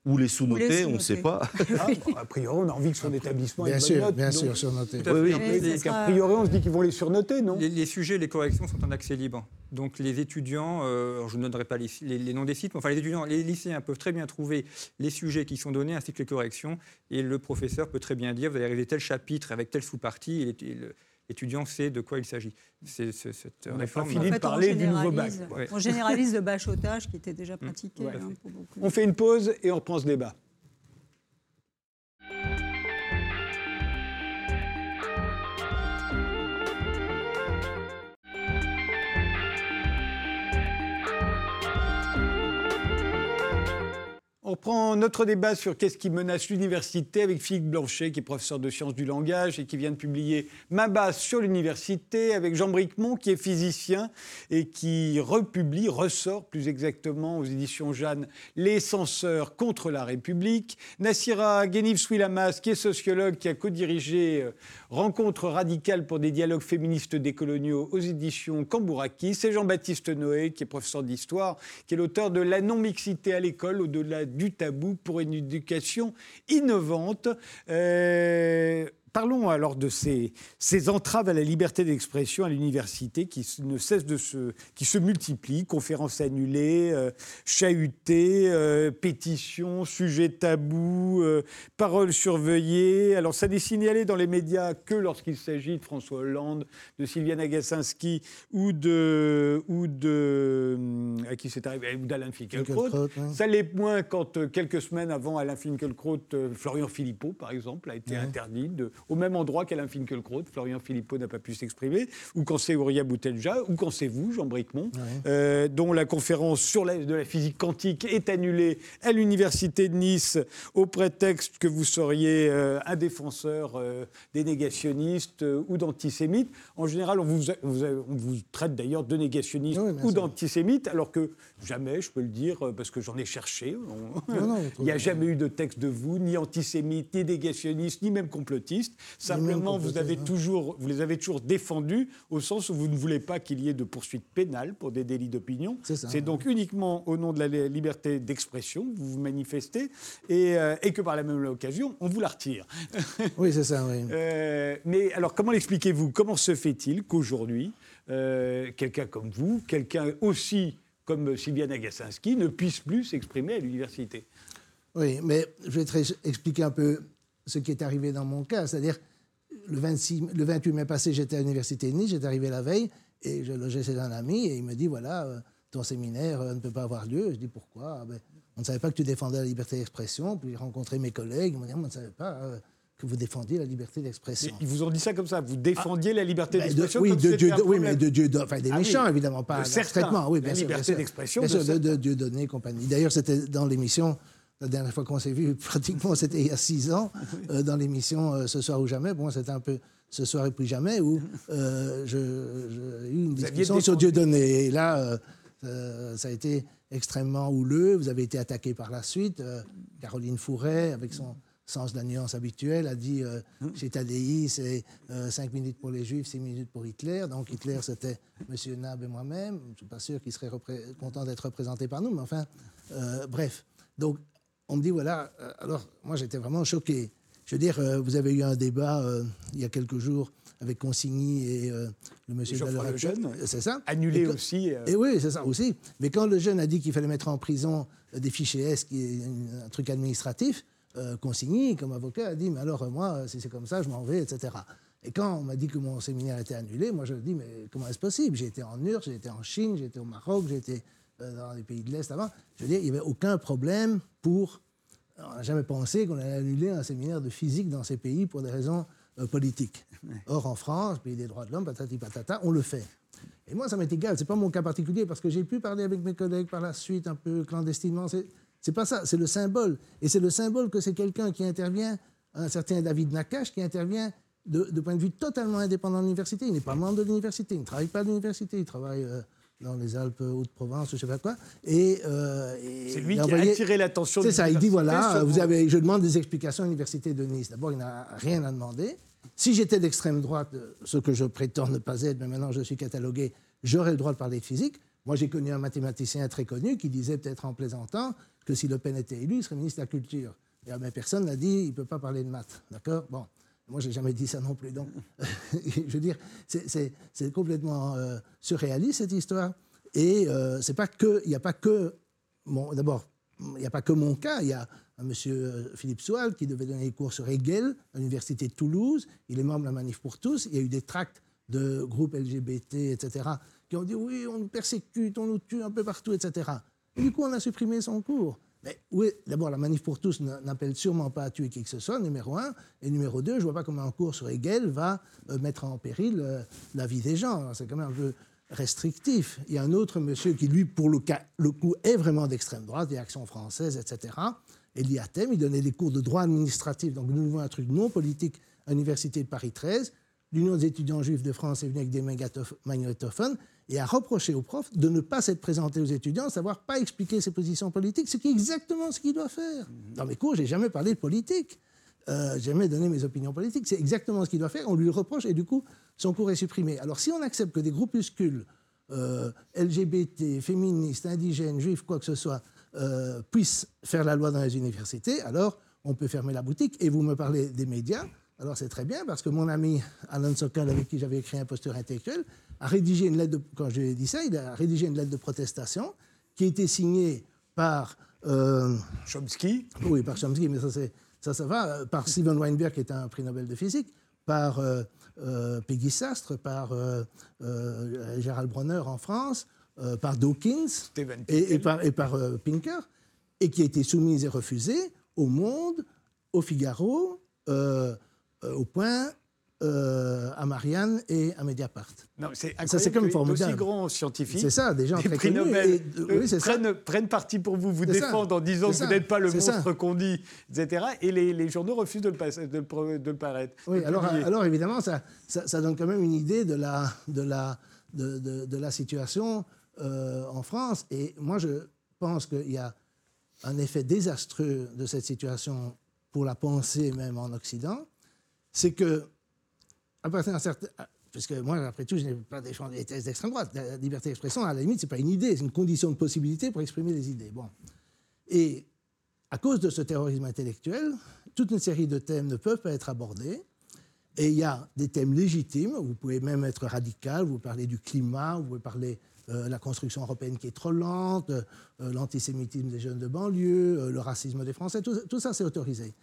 Ou les Ou sous-noter, on ne sait pas. Ah, bon, A priorité, on a envie que son établissement ait Bien une bonne sûr, note, bien donc- sûr, fait. Oui, oui. A priori, on se dit qu'ils vont les surnoter, non? Les, les sujets, les corrections sont en accès libre. Donc les étudiants, euh, je ne donnerai pas les, les- les noms des sites, mais enfin les étudiants, les lycéens peuvent très bien trouver les sujets qui sont donnés ainsi que les corrections. Et le professeur peut très bien dire, vous allez arriver tel chapitre avec telle sous-partie, et le- l'étudiant sait de quoi il s'agit. C'est cette On réforme. fini de En fait, on parler du nouveau bac. Ouais. On généralise le bachotage qui était déjà pratiqué Ouais. hein, pour beaucoup. On fait une pause et on reprend ce débat. Reprend notre débat sur qu'est-ce qui menace l'université avec Philippe Blanchet, qui est professeur de sciences du langage et qui vient de publier Ma base sur l'université, avec Jean Bricmont, qui est physicien et qui republie, ressort plus exactement aux éditions Jeanne, Les censeurs contre la République. Nassira Guénif-Souilamas, qui est sociologue, qui a co-dirigé euh, Rencontre radicale pour des dialogues féministes décoloniaux aux éditions Cambourakis. C'est Jean-Baptiste Noé, qui est professeur d'histoire, qui est l'auteur de La non-mixité à l'école, au-delà du tabou pour une éducation innovante. Euh, Parlons alors de ces, ces entraves à la liberté d'expression à l'université qui ne cessent de se, qui se multiplient, conférences annulées, euh, chahutées, euh, pétitions, sujets tabous, euh, paroles surveillées. Alors ça n'est signalé dans les médias que lorsqu'il s'agit de François Hollande, de Sylviane Agacinski ou de ou de hum, à qui c'est arrivé ou d'Alain Finkielkraut. Finkielkraut, ouais. Ça l'est moins quand quelques semaines avant Alain Finkielkraut, Florian Philippot par exemple a été interdit de, au même endroit qu'Alain Finkielkraut. Florian Philippot n'a pas pu s'exprimer, ou quand c'est Auria Boutelja, ou quand c'est vous, Jean Bricmont, euh, dont la conférence sur la, de la physique quantique est annulée à l'université de Nice au prétexte que vous seriez euh, un défenseur euh, des négationnistes ou d'antisémites. En général, on vous, on vous, on vous traite d'ailleurs de Oui, bien ou sûr. d'antisémites, alors que jamais, je peux le dire, parce que j'en ai cherché. on- Non, non, Il n'y a jamais eu de texte de vous, ni antisémite, ni négationniste, ni même complotiste. Simplement, vous, avez complotiste, hein. toujours, vous les avez toujours défendus au sens où vous ne voulez pas qu'il y ait de poursuites pénales pour des délits d'opinion. C'est ça. C'est donc uniquement au nom de la li- liberté d'expression que vous vous manifestez et, euh, et que par la même occasion, on vous la retire. Oui, c'est ça, oui. Euh, mais alors, comment l'expliquez-vous? Comment se fait-il qu'aujourd'hui, euh, quelqu'un comme vous, quelqu'un aussi comme Sylviane Agacinski, ne puisse plus s'exprimer à l'université? Oui, mais je vais te expliquer un peu ce qui est arrivé dans mon cas. C'est-à-dire, le, 26, le 28 mai passé, j'étais à l'université de Nice, j'étais arrivé la veille, et je logeais chez un ami, et il me dit, voilà, euh, ton séminaire euh, ne peut pas avoir lieu. Je dis, pourquoi? Ah ben, On ne savait pas que tu défendais la liberté d'expression. Puis j'ai rencontré mes collègues, ils m'ont dit, on ne savait pas euh, que vous défendiez la liberté d'expression. Ils vous ont dit ça comme ça Vous défendiez la liberté Ben, de- d'expression oui, de Dieu, oui, mais de Dieu, enfin des Ah oui. méchants évidemment, pas De certains. Oui, La bien sûr, bien liberté sûr. d'expression bien de sûr, de, Dieu donné compagnie. D'ailleurs, c'était dans l'émission. La dernière fois qu'on s'est vu, pratiquement, c'était il y a six ans, euh, dans l'émission euh, Ce soir ou jamais. Bon, c'était un peu Ce soir et puis jamais, où euh, j'ai eu une discussion sur défendu- Dieu donné. Et là, euh, euh, ça a été extrêmement houleux. Vous avez été attaqué par la suite. Euh, Caroline Fouret, avec son sens de la nuance habituel, a dit euh, chez Tadei, c'est 5 minutes pour les Juifs, 6 minutes pour Hitler. Donc Hitler, c'était M. Nab et moi-même. Je ne suis pas sûr qu'il serait content d'être représenté par nous, mais enfin, euh, bref. Donc, on me dit, voilà, euh, alors moi j'étais vraiment choqué. Je veux dire, euh, vous avez eu un débat euh, il y a quelques jours avec Consigny et euh, le monsieur de ouais. C'est ça Annulé Et aussi. euh, et oui, c'est ça aussi. Mais quand le jeune a dit qu'il fallait mettre en prison des fichiers S, qui est un truc administratif, Consigny, comme avocat, a dit Mais alors, moi, si c'est comme ça, je m'en vais, etc. Et quand on m'a dit que mon séminaire était annulé, moi je me dis, mais comment est-ce possible? J'ai été en URSS, j'ai été en Chine, j'ai été au Maroc, j'ai été dans les pays de l'Est avant. Je veux dire, il n'y avait aucun problème pour... On n'a jamais pensé qu'on allait annuler un séminaire de physique dans ces pays pour des raisons euh, politiques. Or, en France, pays des droits de l'homme, patati patata, on le fait. Et moi, ça m'est égal. C'est pas mon cas particulier parce que j'ai pu parler avec mes collègues par la suite, un peu clandestinement. C'est pas ça. C'est le symbole. Et c'est le symbole que c'est quelqu'un qui intervient, un certain David Nakache, qui intervient de, point de vue totalement indépendant de l'université. Il n'est pas membre de l'université, il ne travaille pas à l'université, il travaille euh, dans les Alpes Haute-Provence, je ne sais pas quoi. Et, euh, c'est lui qui a attiré l'attention. C'est ça, il dit voilà, vous avez, je demande des explications à l'université de Nice. D'abord, il n'a rien à demander. Si j'étais d'extrême droite, ce que je prétends ne pas être, mais maintenant je suis catalogué, j'aurais le droit de parler de physique. Moi, j'ai connu un mathématicien très connu qui disait, peut-être en plaisantant, que si Le Pen était élu, il serait ministre de la Culture. Et, mais personne n'a dit, il ne peut pas parler de maths. D'accord? Bon. Moi, je n'ai jamais dit ça non plus. Donc, je veux dire, c'est complètement euh, surréaliste, cette histoire. Et euh, c'est pas que, il n'y a pas que, bon, d'abord, il n'y a pas que mon cas. Il y a un monsieur euh, Philippe Soal qui devait donner des cours sur Hegel à l'université de Toulouse. Il est membre de la Manif pour tous. Il y a eu des tracts de groupes LGBT, etc., qui ont dit oui, on nous persécute, on nous tue un peu partout, etc. Et du coup, on a supprimé son cours. Mais oui, d'abord, la manif pour tous n'appelle sûrement pas à tuer qui que ce soit, numéro un. Et numéro deux, je ne vois pas comment un cours sur Hegel va euh, mettre en péril euh, la vie des gens. C'est quand même un peu restrictif. Il y a un autre monsieur qui, lui, pour le, coup, est vraiment d'extrême droite, des actions françaises, etc. Et l'IATEM, il donnait des cours de droit administratif, donc nous avons un truc non politique à l'Université de Paris 13. L'Union des étudiants juifs de France est venue avec des magnétophones et a reproché aux profs de ne pas s'être présenté aux étudiants, savoir pas expliquer ses positions politiques, ce qui est exactement ce qu'il doit faire. Mhm. Dans mes cours, j'ai jamais parlé de politique, euh, jamais donné mes opinions politiques. C'est exactement ce qu'il doit faire. On lui reproche et du coup, son cours est supprimé. Alors, si on accepte que des groupuscules euh, LGBT, féministes, indigènes, juifs, quoi que ce soit, euh, puissent faire la loi dans les universités, alors on peut fermer la boutique. Et vous me parlez des médias. Alors c'est très bien parce que mon ami Alan Sokal, avec qui j'avais écrit un posture intellectuel, a rédigé une lettre de, quand je dit ça, il a rédigé une lettre de protestation qui a été signée par euh, Chomsky. Oui, par Chomsky, mais ça, ça, ça va, euh, par Steven Weinberg, qui est un prix Nobel de physique, par euh, Peggy Sastre, par Gérald Bronner en France, par Dawkins et, et, par, et par Pinker, et qui a été soumise et refusée au Monde, au Figaro, au Point euh, à Marianne et à Mediapart. Non, c'est ça, c'est comme formidable. Aussi grands scientifiques, c'est ça, des gens très prix Nobel, oui, prennent, prennent, parti pour vous, vous défendent en disant que vous n'êtes pas le monstre qu'on dit, etc. Et les, les, journaux refusent de le, de de le paraître. Oui, alors, alors, évidemment, ça, ça, donne quand même une idée de la, de la, de, de, la situation euh, en France. Et moi, je pense qu'il y a un effet désastreux de cette situation pour la pensée même en Occident, c'est que à partir d'un certain. Parce que moi, après tout, je n'ai pas défendu les thèses d'extrême droite. La liberté d'expression, à la limite, ce n'est pas une idée, c'est une condition de possibilité pour exprimer des idées. Bon. Et à cause de ce terrorisme intellectuel, toute une série de thèmes ne peuvent pas être abordés. Et il y a des thèmes légitimes, vous pouvez même être radical, vous parlez du climat, vous pouvez parler euh, la construction européenne qui est trop lente, euh, l'antisémitisme des jeunes de banlieue, euh, le racisme des Français, tout ça c'est autorisé.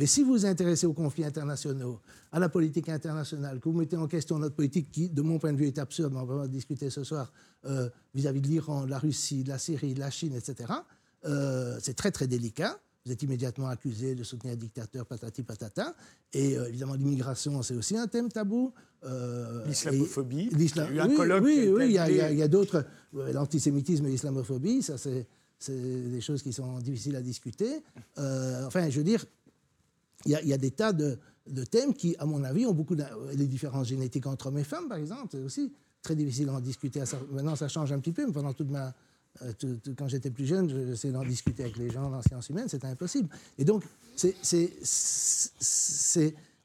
Mais si vous vous intéressez aux conflits internationaux, à la politique internationale, que vous mettez en question notre politique qui, de mon point de vue, est absurde, mais on va discuter ce soir, euh, vis-à-vis de l'Iran, de la Russie, de la Syrie, de la Chine, etc., euh, c'est très très délicat. Vous êtes immédiatement accusé de soutenir un dictateur, patati patata. Et euh, évidemment, l'immigration, c'est aussi un thème tabou. L'islamophobie. Il y a eu un colloque. Oui, oui, il y a, y a d'autres. L'antisémitisme et l'islamophobie, ça, c'est des choses qui sont difficiles à discuter. enfin, je veux dire, il y, a des tas de, thèmes qui, à mon avis, ont beaucoup. Les différences génétiques entre hommes et femmes, par exemple, c'est aussi très difficile d'en discuter. Maintenant, ça change un petit peu, mais pendant toute ma... Euh, quand j'étais plus jeune, j'essayais d'en discuter avec les gens en sciences humaines, c'était impossible. Et donc,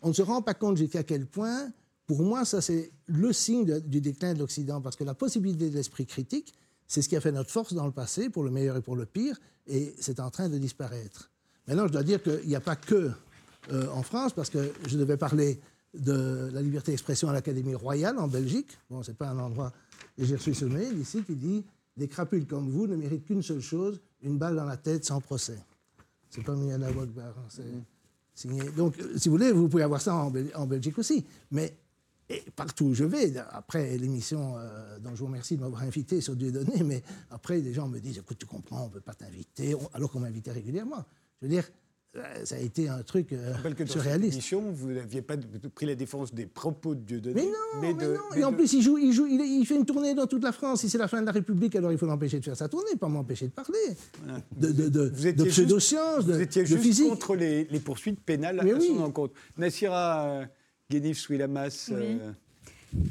on ne se rend pas compte jusqu'à quel point, pour moi, ça c'est le signe du déclin de l'Occident, parce que la possibilité de l'esprit critique, c'est ce qui a fait notre force dans le passé, pour le meilleur et pour le pire, et c'est en train de disparaître. Maintenant, je dois dire qu'il n'y a pas que euh, en France, parce que je devais parler de la liberté d'expression à l'Académie royale en Belgique. Bon, c'est pas un endroit. Et j'ai reçu ce mail ici qui dit Des crapules comme vous ne méritent qu'une seule chose, une balle dans la tête sans procès. C'est pas Miana Wagbar, hein, c'est signé. Donc, euh, si vous voulez, vous pouvez avoir ça en, Belgique aussi. Mais Et partout où je vais, après l'émission euh, dont je vous remercie de m'avoir invité sur Dieudonné, mais après, les gens me disent Écoute, tu comprends, on ne peut pas t'inviter, alors qu'on m'invitait régulièrement. Je veux dire, ça a été un truc euh, que dans surréaliste. Cette émission, vous n'aviez pas pris la défense des propos de Dieudonné. Mais non, mais de, non. Et en plus, il, joue, il, joue, il, il, fait une tournée dans toute la France. Si c'est la fin de la République, alors il faut l'empêcher de faire sa tournée, pas m'empêcher de parler. Voilà. De, de, de, vous de pseudosciences, de, Vous étiez juste physique. contre les, les, poursuites pénales Mais à oui. son encontre. Nassira euh, Guénif-Souilamas, Oui. euh,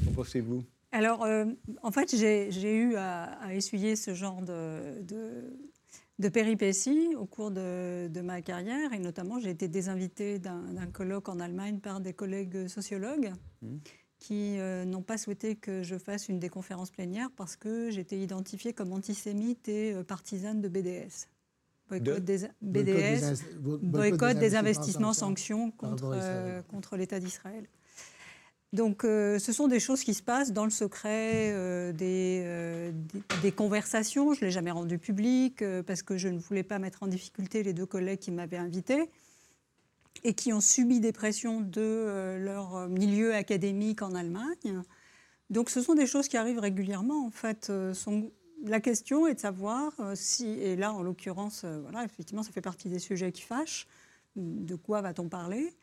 qu'en pensez-vous? Alors, euh, en fait, j'ai eu à, à, essuyer ce genre de, de, péripéties au cours de, de, ma carrière, et notamment, j'ai été désinvitée d'un colloque en Allemagne par des collègues sociologues Mmh. qui euh, n'ont pas souhaité que je fasse une des conférences plénières parce que j'étais identifiée comme antisémite et euh, partisane de BDS. Boycott De des, BDS, Boycott des boycott des investissements sanctions contre, euh, contre l'État d'Israël. Donc, euh, ce sont des choses qui se passent dans le secret euh, des, euh, des, conversations. Je ne l'ai jamais rendu public parce que je ne voulais pas mettre en difficulté les deux collègues qui m'avaient invité et qui ont subi des pressions de leur milieu académique en Allemagne. Donc, ce sont des choses qui arrivent régulièrement. En fait, la question est de savoir si, et là, en l'occurrence, voilà, effectivement, ça fait partie des sujets qui fâchent. De quoi va-t-on parler?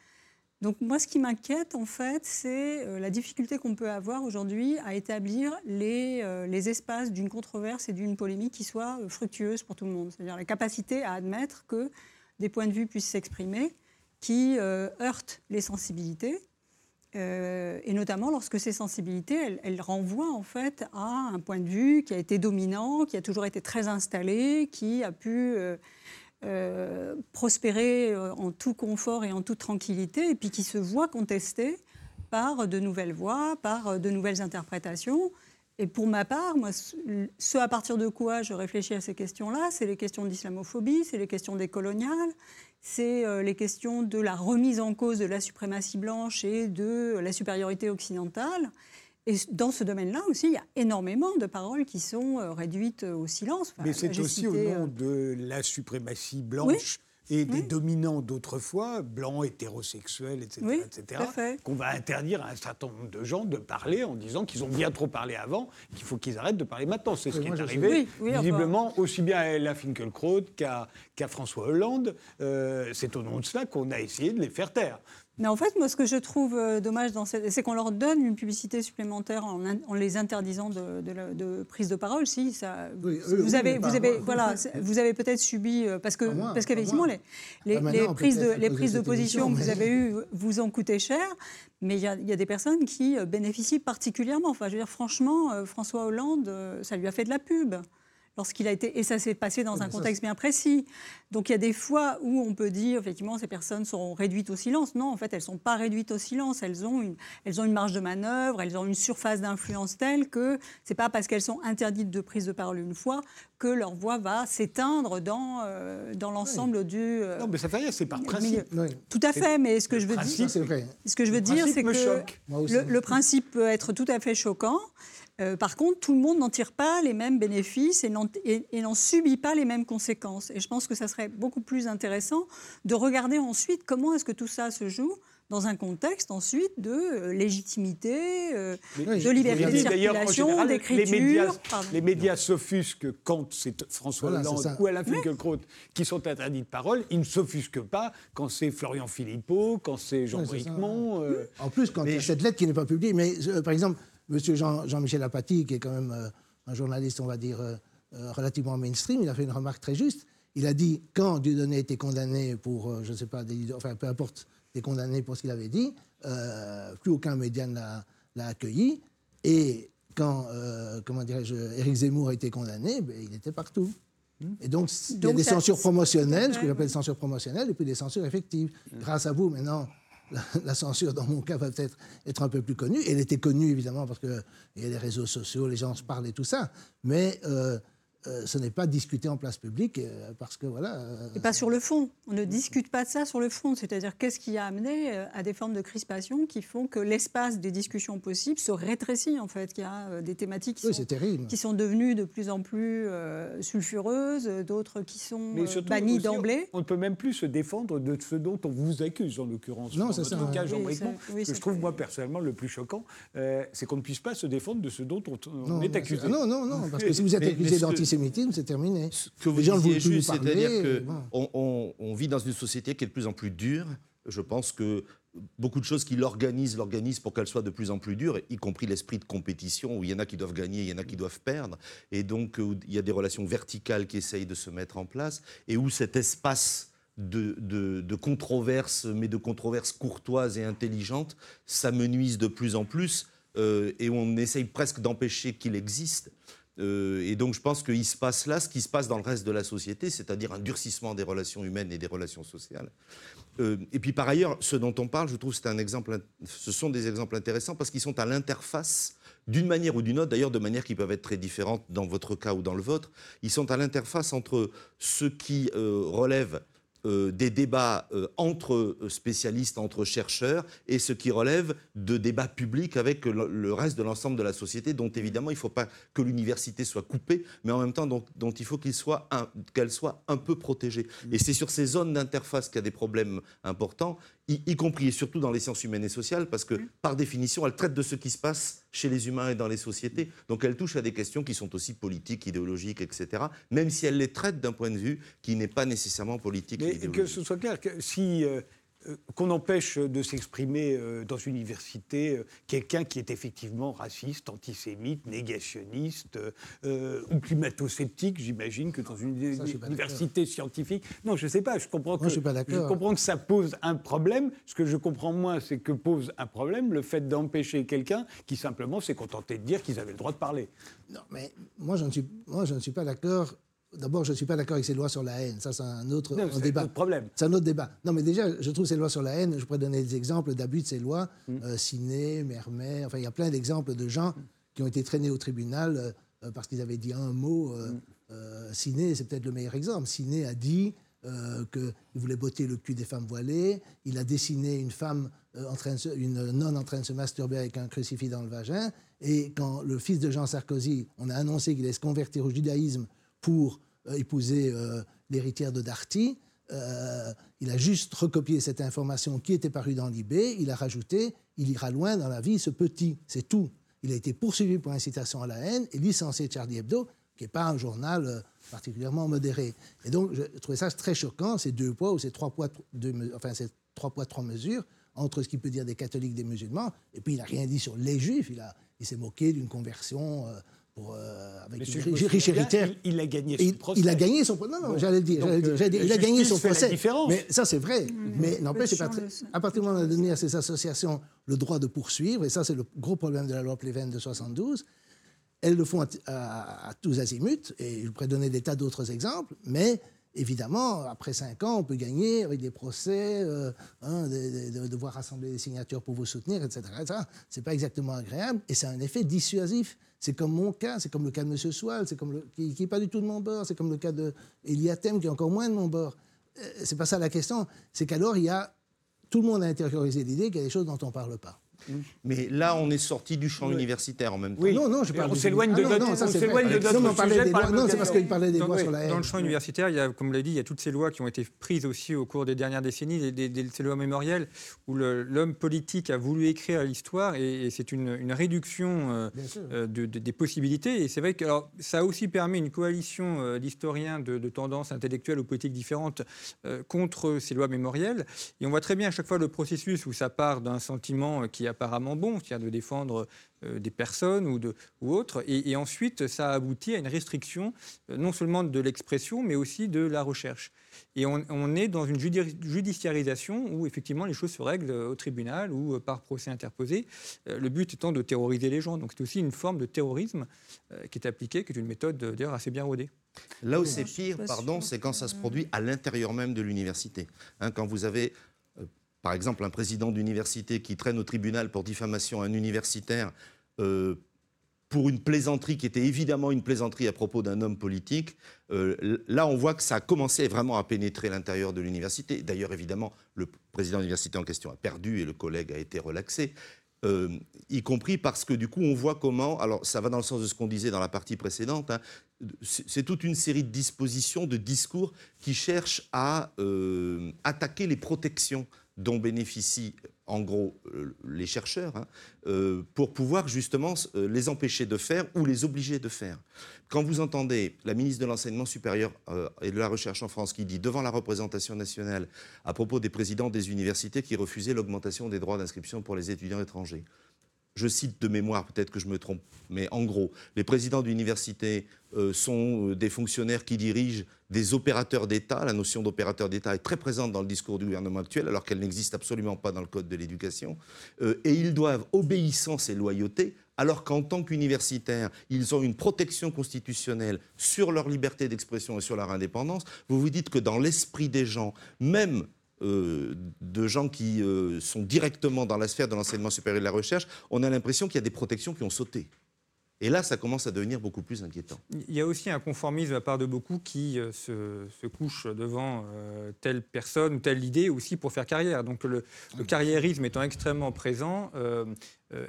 Donc moi, ce qui m'inquiète, en fait, c'est euh, la difficulté qu'on peut avoir aujourd'hui à établir les, euh, espaces d'une controverse et d'une polémique qui soient euh, fructueuses pour tout le monde. C'est-à-dire la capacité à admettre que des points de vue puissent s'exprimer qui heurtent les sensibilités, et notamment lorsque ces sensibilités, elles, renvoient en fait à un point de vue qui a été dominant, qui a toujours été très installé, qui a pu euh, prospérer euh, en tout confort et en toute tranquillité, et puis qui se voit contesté par de nouvelles voix, par euh, de nouvelles interprétations. Et pour ma part, moi, ce à partir de quoi je réfléchis à ces questions-là, c'est les questions d'islamophobie, c'est les questions des c'est les questions de la remise en cause de la suprématie blanche et de la supériorité occidentale. Et dans ce domaine-là aussi, il y a énormément de paroles qui sont euh, réduites au silence. Enfin, Mais c'est aussi cité, au euh, nom de la suprématie blanche et des Oui. dominants d'autrefois, blancs, hétérosexuels, etc., Oui, etc., qu'on va interdire à un certain nombre de gens de parler en disant qu'ils ont bien trop parlé avant, qu'il faut qu'ils arrêtent de parler maintenant. C'est ce qui est arrivé, Oui, oui, enfin. visiblement, aussi bien à Ella Finkielkraut qu'à François Hollande. Euh, c'est au nom de cela qu'on a essayé de les faire taire. Mais en fait, moi, ce que je trouve euh, dommage, dans cette- c'est qu'on leur donne une publicité supplémentaire en, in- en les interdisant de, de la- de prise de parole. Si, ça, Oui, vous, oui, avez, vous avez, voilà, vous avez peut-être subi euh, parce que parce qu'effectivement les, les, Pas les maintenant, prises de les prises de position que vous avez eues vous en coûtaient cher, mais il y, y a des personnes qui euh, bénéficient particulièrement. Enfin, je veux dire, franchement, François Hollande, ça lui a fait de la pub. Lorsqu'il a été et ça s'est passé dans Oui, un contexte bien précis. Donc il y a des fois où on peut dire effectivement ces personnes sont réduites au silence. Non, en fait, elles sont pas réduites au silence. Elles ont une, elles ont une marge de manœuvre, elles ont une surface d'influence telle que c'est pas parce qu'elles sont interdites de prise de parole une fois que leur voix va s'éteindre dans euh, dans l'ensemble du. euh, Non, mais ça fait rien, c'est par principe. Oui, Tout à fait, mais ce que je veux principe, dire, ça c'est vrai. ce que je veux Le dire, c'est me que choque. Moi aussi. le, le principe peut être tout à fait choquant. Euh, par contre, tout le monde n'en tire pas les mêmes bénéfices et n'en subit pas les mêmes conséquences. Et je pense que ça serait beaucoup plus intéressant de regarder ensuite comment est-ce que tout ça se joue dans un contexte ensuite de euh, légitimité, euh, Oui, de liberté de circulation, général, les d'écriture. médias, les médias s'offusquent quand c'est François Voilà, Hollande ou Alain Finkielkraut qui sont interdits de parole. Ils ne s'offusquent pas quand c'est Florian Philippot, quand c'est Jean Oui. Bricmont. euh, En plus, quand il y a Mais je- cette lettre qui n'est pas publiée, mais euh, par exemple, M. Jean, Jean-Michel Apathy, qui est quand même euh, un journaliste, on va dire, euh, euh, relativement mainstream, il a fait une remarque très juste. Il a dit, quand Dieudonné était condamné pour, je ne sais pas, des, enfin peu importe, était condamné pour ce qu'il avait dit, euh, plus aucun média ne l'a- accueilli. Et quand, euh, comment dirais-je, Éric Zemmour a été condamné, ben, il était partout. Et donc, il y a Donc, des censures promotionnelles, ce que j'appelle ouais. censure promotionnelle, et puis des censures effectives. Grâce à vous, maintenant, la, censure, dans mon cas, va peut-être être un peu plus connue. Elle était connue, évidemment, parce qu'il y a les réseaux sociaux, les gens se parlent et tout ça. Mais euh, euh, ce n'est pas discuté en place publique euh, parce que voilà. euh, Et pas sur le fond. On ne discute pas de ça sur le fond. C'est-à-dire qu'est-ce qui a amené à des formes de crispation qui font que l'espace des discussions possibles se rétrécit en fait. Qu'il y a des thématiques qui, oui, sont, qui sont devenues de plus en plus euh, sulfureuses, d'autres qui sont Mais surtout, bannies d'emblée. On ne peut même plus se défendre de ce dont on vous accuse, en l'occurrence. Non, c'est ça, cas, Oui, oui, ce que je trouve, moi, personnellement, le plus choquant, euh, c'est qu'on ne puisse pas se défendre de ce dont on, on Non, est accusé. c'est- non, non, non, parce que si vous êtes accusé ce c'est terminé. Ce que vous disiez juste, c'est-à-dire que bon. on, vit dans une société qui est de plus en plus dure. Je pense que beaucoup de choses qui l'organisent, l'organisent pour qu'elle soit de plus en plus dure, y compris l'esprit de compétition, où il y en a qui doivent gagner, il y en a qui doivent perdre, et donc où il y a des relations verticales qui essayent de se mettre en place, et où cet espace de, de, de controverses, mais de controverses courtoises et intelligentes, s'amenuise de plus en plus, euh, et où on essaye presque d'empêcher qu'il existe. Euh, et donc je pense qu'il se passe là ce qui se passe dans le reste de la société, c'est-à-dire un durcissement des relations humaines et des relations sociales. Euh, et puis par ailleurs, ce dont on parle, je trouve, c'est un exemple, ce sont des exemples intéressants parce qu'ils sont à l'interface d'une manière ou d'une autre, d'ailleurs de manière qui peuvent être très différentes dans votre cas ou dans le vôtre. Ils sont à l'interface entre ce qui euh, relève euh, des débats euh, entre euh, spécialistes, entre chercheurs, et ce qui relève de débats publics avec le, le reste de l'ensemble de la société, dont évidemment il ne faut pas que l'université soit coupée, mais en même temps dont, dont il faut soit qu'elle soit un peu protégée. Et c'est sur ces zones d'interface qu'il y a des problèmes importants, y, y compris et surtout dans les sciences humaines et sociales, parce que par définition, elles traitent de ce qui se passe chez les humains et dans les sociétés. Donc elles touchent à des questions qui sont aussi politiques, idéologiques, etc., même si elles les traitent d'un point de vue qui n'est pas nécessairement politique et Mais que ce soit clair, que si euh, qu'on empêche de s'exprimer euh, dans une université euh, quelqu'un qui est effectivement raciste, antisémite, négationniste euh, euh, ou climato-sceptique, j'imagine que dans une Ça, université scientifique. Non, je ne sais pas. Je comprends que je suis pas d'accord. comprends que ça pose un problème. Ce que je comprends moins, c'est que pose un problème le fait d'empêcher quelqu'un qui simplement s'est contenté de dire qu'ils avaient le droit de parler. Non, mais moi, je ne suis, moi, je ne suis pas d'accord. D'abord, je ne suis pas d'accord avec ces lois sur la haine. Ça, c'est un autre Non, un débat. problème. C'est un autre débat. Non, mais déjà, je trouve ces lois sur la haine, je pourrais donner des exemples d'abus de ces lois. Mm. Euh, Ciné, Mermet, enfin, il y a plein d'exemples de gens qui ont été traînés au tribunal euh, euh, parce qu'ils avaient dit un mot. Euh, Mm. euh, Ciné, c'est peut-être le meilleur exemple. Ciné a dit euh, qu'il voulait botter le cul des femmes voilées. Il a dessiné une femme, euh, en train de se- une nonne en train de se masturber avec un crucifix dans le vagin. Et quand le fils de Jean Sarkozy, on a annoncé qu'il allait se convertir au judaïsme pour euh, épouser euh, l'héritière de Darty, euh, il a juste recopié cette information qui était parue dans l'IB, il a rajouté il ira loin dans la vie, ce petit, c'est tout. Il a été poursuivi pour incitation à la haine et licencié de Charlie Hebdo, qui n'est pas un journal particulièrement modéré. Et donc, je trouvais ça très choquant, ces deux poids ou ces trois poids, enfin, ces trois poids, trois mesures, entre ce qu'il peut dire des catholiques, des musulmans, et puis il n'a rien dit sur les juifs, il, s'est moqué d'une conversion pour, euh, avec une riche héritière. Il, il a gagné son il, procès. il a gagné son procès. Non, non, Bon. j'allais le dire. Donc, j'allais le dire, euh, dire, il a gagné son procès. Mais ça, c'est vrai. Mais n'empêche, à partir du moment où on a donné à ces associations le droit de poursuivre, et ça, c'est le gros problème de la loi Pleven de 72, elles le font à, à- à tous azimuts, et je pourrais donner des tas d'autres exemples, mais évidemment, après cinq ans, on peut gagner avec des procès, euh, hein, de, de- de devoir rassembler des signatures pour vous soutenir, etc. Ce n'est pas exactement agréable, et c'est un effet dissuasif. C'est comme mon cas, c'est comme le cas de M. Soal, c'est comme qui n'est pas du tout de mon bord, c'est comme le cas d'Eliatem, qui est encore moins de mon bord. Euh, c'est pas ça la question. C'est qu'alors, il y a tout le monde a intériorisé l'idée qu'il y a des choses dont on ne parle pas. Mais là, on est sorti du champ Oui. universitaire en même temps. Oui. Non, non, je parle on de- s'éloigne de Ah non, notre- non, ça, on c'est par la Non, parce qu'il parlait des Dans, lois sur la haine. dans le champ universitaire, il y a, comme vous l'avez dit, il y a toutes ces lois qui ont été prises aussi au cours des dernières décennies, des, ces lois mémorielles, où l'homme politique a voulu écrire l'histoire, et, et c'est une, une réduction euh, euh, de- de- des possibilités. Et c'est vrai que alors, ça a aussi permis une coalition euh, d'historiens de, de tendances intellectuelles ou politiques différentes euh, contre ces lois mémorielles. Et on voit très bien à chaque fois le processus où ça part d'un sentiment qui est apparemment bon, c'est-à-dire de défendre euh, des personnes ou, de, ou autres. Et, et ensuite, ça a abouti à une restriction euh, non seulement de l'expression, mais aussi de la recherche. Et on, on est dans une judi- judiciarisation où effectivement les choses se règlent euh, au tribunal ou par procès interposé, le but étant de terroriser les gens. Donc c'est aussi une forme de terrorisme qui est appliquée, qui est une méthode d'ailleurs assez bien rodée. Là où c'est pire, pardon, c'est quand ça se produit à l'intérieur même de l'université. Hein, quand vous avez, par exemple, un président d'université qui traîne au tribunal pour diffamation à un universitaire euh, pour une plaisanterie qui était évidemment une plaisanterie à propos d'un homme politique, euh, là on voit que ça a commencé vraiment à pénétrer l'intérieur de l'université. D'ailleurs, évidemment, le président de l'université en question a perdu et le collègue a été relaxé. Euh, y compris parce que du coup on voit comment, alors ça va dans le sens de ce qu'on disait dans la partie précédente, hein, c'est toute une série de dispositions, de discours qui cherchent à attaquer les protections dont bénéficient en gros euh, les chercheurs, hein, euh, pour pouvoir justement euh, les empêcher de faire ou les obliger de faire. Quand vous entendez la ministre de l'Enseignement supérieur et de la Recherche en France qui dit devant la représentation nationale à propos des présidents des universités qui refusaient l'augmentation des droits d'inscription pour les étudiants étrangers, je cite de mémoire, peut-être que je me trompe, mais en gros, les présidents d'université euh, sont euh, des fonctionnaires qui dirigent des opérateurs d'État. La notion d'opérateur d'État est très présente dans le discours du gouvernement actuel, alors qu'elle n'existe absolument pas dans le Code de l'éducation. Euh, et ils doivent obéissance et loyauté, alors qu'en tant qu'universitaires, ils ont une protection constitutionnelle sur leur liberté d'expression et sur leur indépendance. Vous vous dites que dans l'esprit des gens, même euh, de gens qui euh, sont directement dans la sphère de l'enseignement supérieur et de la recherche, on a l'impression qu'il y a des protections qui ont sauté. Et là, ça commence à devenir beaucoup plus inquiétant. Il y a aussi un conformisme de la part de beaucoup qui euh, se, couchent devant telle personne ou telle idée aussi pour faire carrière. Donc le, carriérisme étant extrêmement présent,